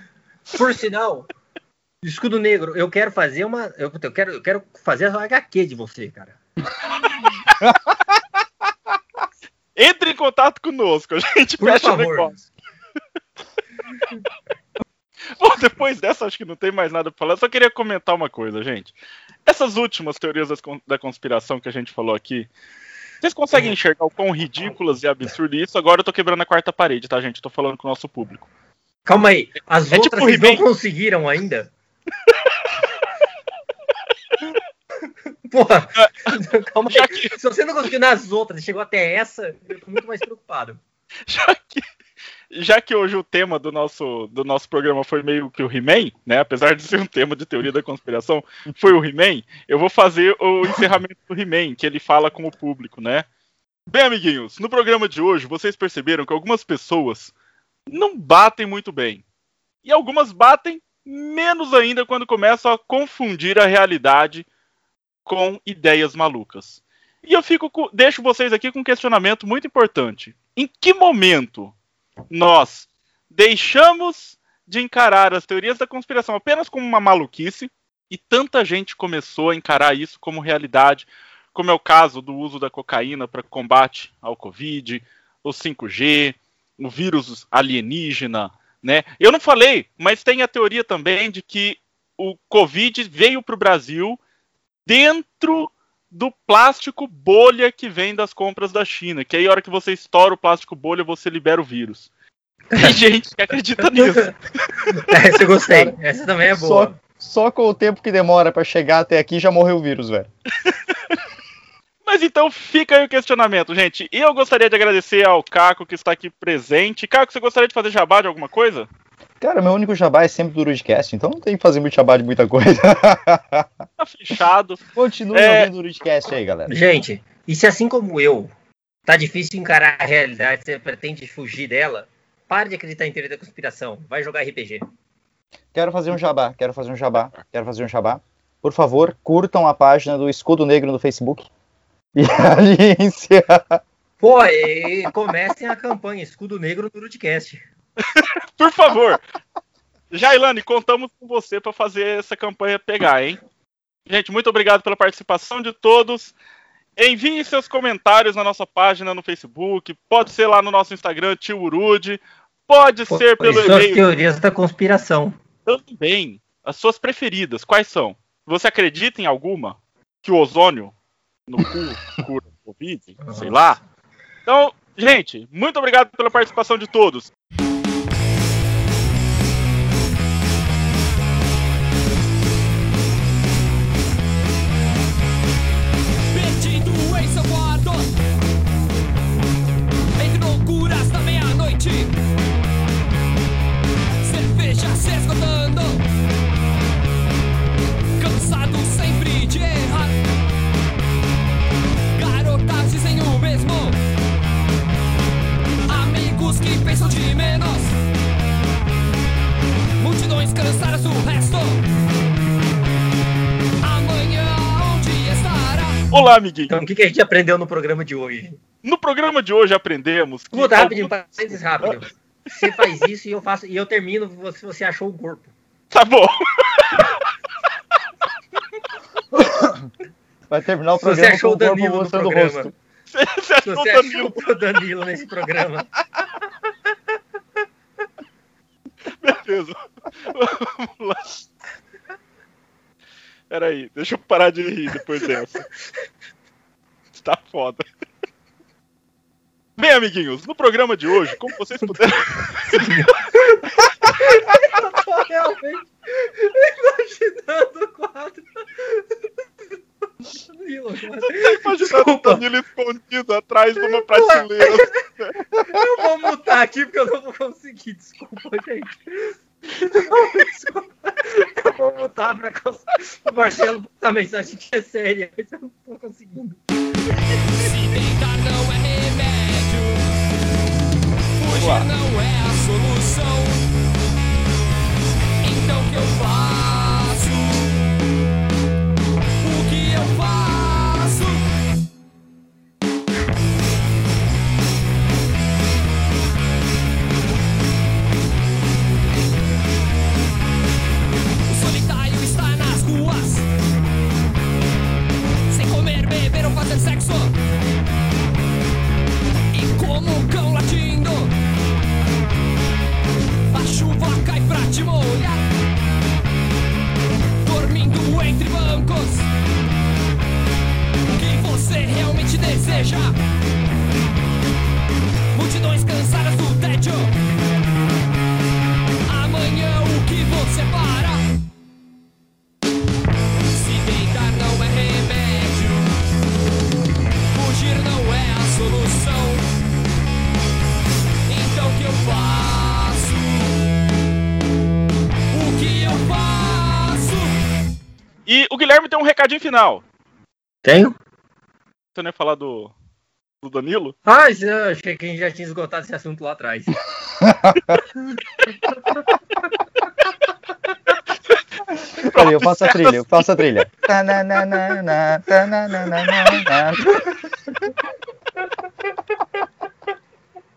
Por sinal, escudo negro, eu quero fazer uma. Eu, eu quero, eu quero fazer a HQ de você, cara. <laughs> Entre em contato conosco, a gente Por fecha o favor. negócio. <laughs> Bom, depois dessa, acho que não tem mais nada pra falar. Eu só queria comentar uma coisa, gente. Essas últimas teorias da conspiração que a gente falou aqui, vocês conseguem enxergar o quão ridículas e absurdo isso? Agora eu tô quebrando a quarta parede, tá, gente? Tô falando com o nosso público. Calma aí, as É outras tipo vocês não conseguiram ainda? Porra, <laughs> calma aí. que, Se você não conseguiu nas outras, chegou até essa, eu tô muito mais preocupado. já que, já que hoje o tema do nosso, do nosso programa foi meio que o He-Man, né? Apesar de ser um tema de teoria da conspiração, foi o He-Man, eu vou fazer o encerramento do He-Man, que ele fala com o público, né? Bem, amiguinhos, no programa de hoje vocês perceberam que algumas pessoas não batem muito bem. E algumas batem menos ainda quando começam a confundir a realidade com ideias malucas. E eu fico com- deixo vocês aqui com um questionamento muito importante. Em que momento nós deixamos de encarar as teorias da conspiração apenas como uma maluquice e tanta gente começou a encarar isso como realidade, como é o caso do uso da cocaína para combate ao Covid, o 5G, o vírus alienígena, né? Eu não falei, mas tem a teoria também de que o Covid veio para o Brasil dentro do plástico bolha que vem das compras da China. Que aí, a hora que você estoura o plástico bolha, você libera o vírus. <laughs> Tem gente que acredita nisso. Essa eu gostei, essa também é boa. Só, só com o tempo que demora pra chegar até aqui já morreu o vírus, velho. <laughs> Mas então fica aí o questionamento, gente. E eu gostaria de agradecer ao Caco que está aqui presente. Caco, você gostaria de fazer jabá de alguma coisa? Cara, meu único jabá é sempre do Rudcast, então não tem que fazer muito jabá de muita coisa. <laughs> Tá fechado. Continue É. ouvindo o Rudcast aí, galera. Gente, e se assim como eu, tá difícil encarar a realidade, você pretende fugir dela, pare de acreditar em teoria da conspiração, vai jogar RPG. Quero fazer um jabá, quero fazer um jabá, quero fazer um jabá. Por favor, curtam a página do Escudo Negro no Facebook. <laughs> E aliem-se. Pô, e comecem a campanha Escudo Negro no Rudcast. <laughs> Por favor. Jailane, contamos com você para fazer essa campanha pegar, hein? Gente, muito obrigado pela participação de todos. Enviem seus comentários na nossa página no Facebook, pode ser lá no nosso Instagram, Tio Urude, pode Pô, ser pelo e suas e-mail teorias da conspiração. também. As suas preferidas, quais são? Você acredita em alguma? Que o ozônio no cu cura Covid? Sei lá. Então, gente, muito obrigado pela participação de todos. Amiguinho. Então, o que, que a gente aprendeu no programa de hoje? No programa de hoje aprendemos que Muda rapidinho, alguns- parênteses rápido. Você faz isso e eu faço e eu termino se você achou o corpo. Tá bom. <laughs> Vai terminar o Se você programa achou o Danilo no programa. rosto. Você, achou você o Danilo? achou o Danilo nesse programa. certeza. Vamos lá. Peraí, deixa eu parar de rir depois dessa. Tá foda. Bem, amiguinhos, no programa de hoje, como vocês puderam. Eu tô realmente imaginando o quadro. Danilo, agora. imaginando o Desculpa. Danilo escondido atrás de uma prateleira. Eu vou mutar aqui porque eu não vou conseguir. Desculpa, gente. Desculpa. Eu vou mutar pra o Marcelo botar mensagem que é séria, mas eu não tô conseguindo. Se deitar não é remédio, fugir não é a solução. E como um cão latindo A chuva cai pra te molhar. Dormindo entre bancos que você realmente deseja. Multidões cansadas do tédio O Guilherme tem um recadinho final. Tenho? Você não ia falar do, do Danilo? Ah, eu achei que a gente já tinha esgotado esse assunto lá atrás. <laughs> Peraí, eu faço a trilha, eu faço a trilha.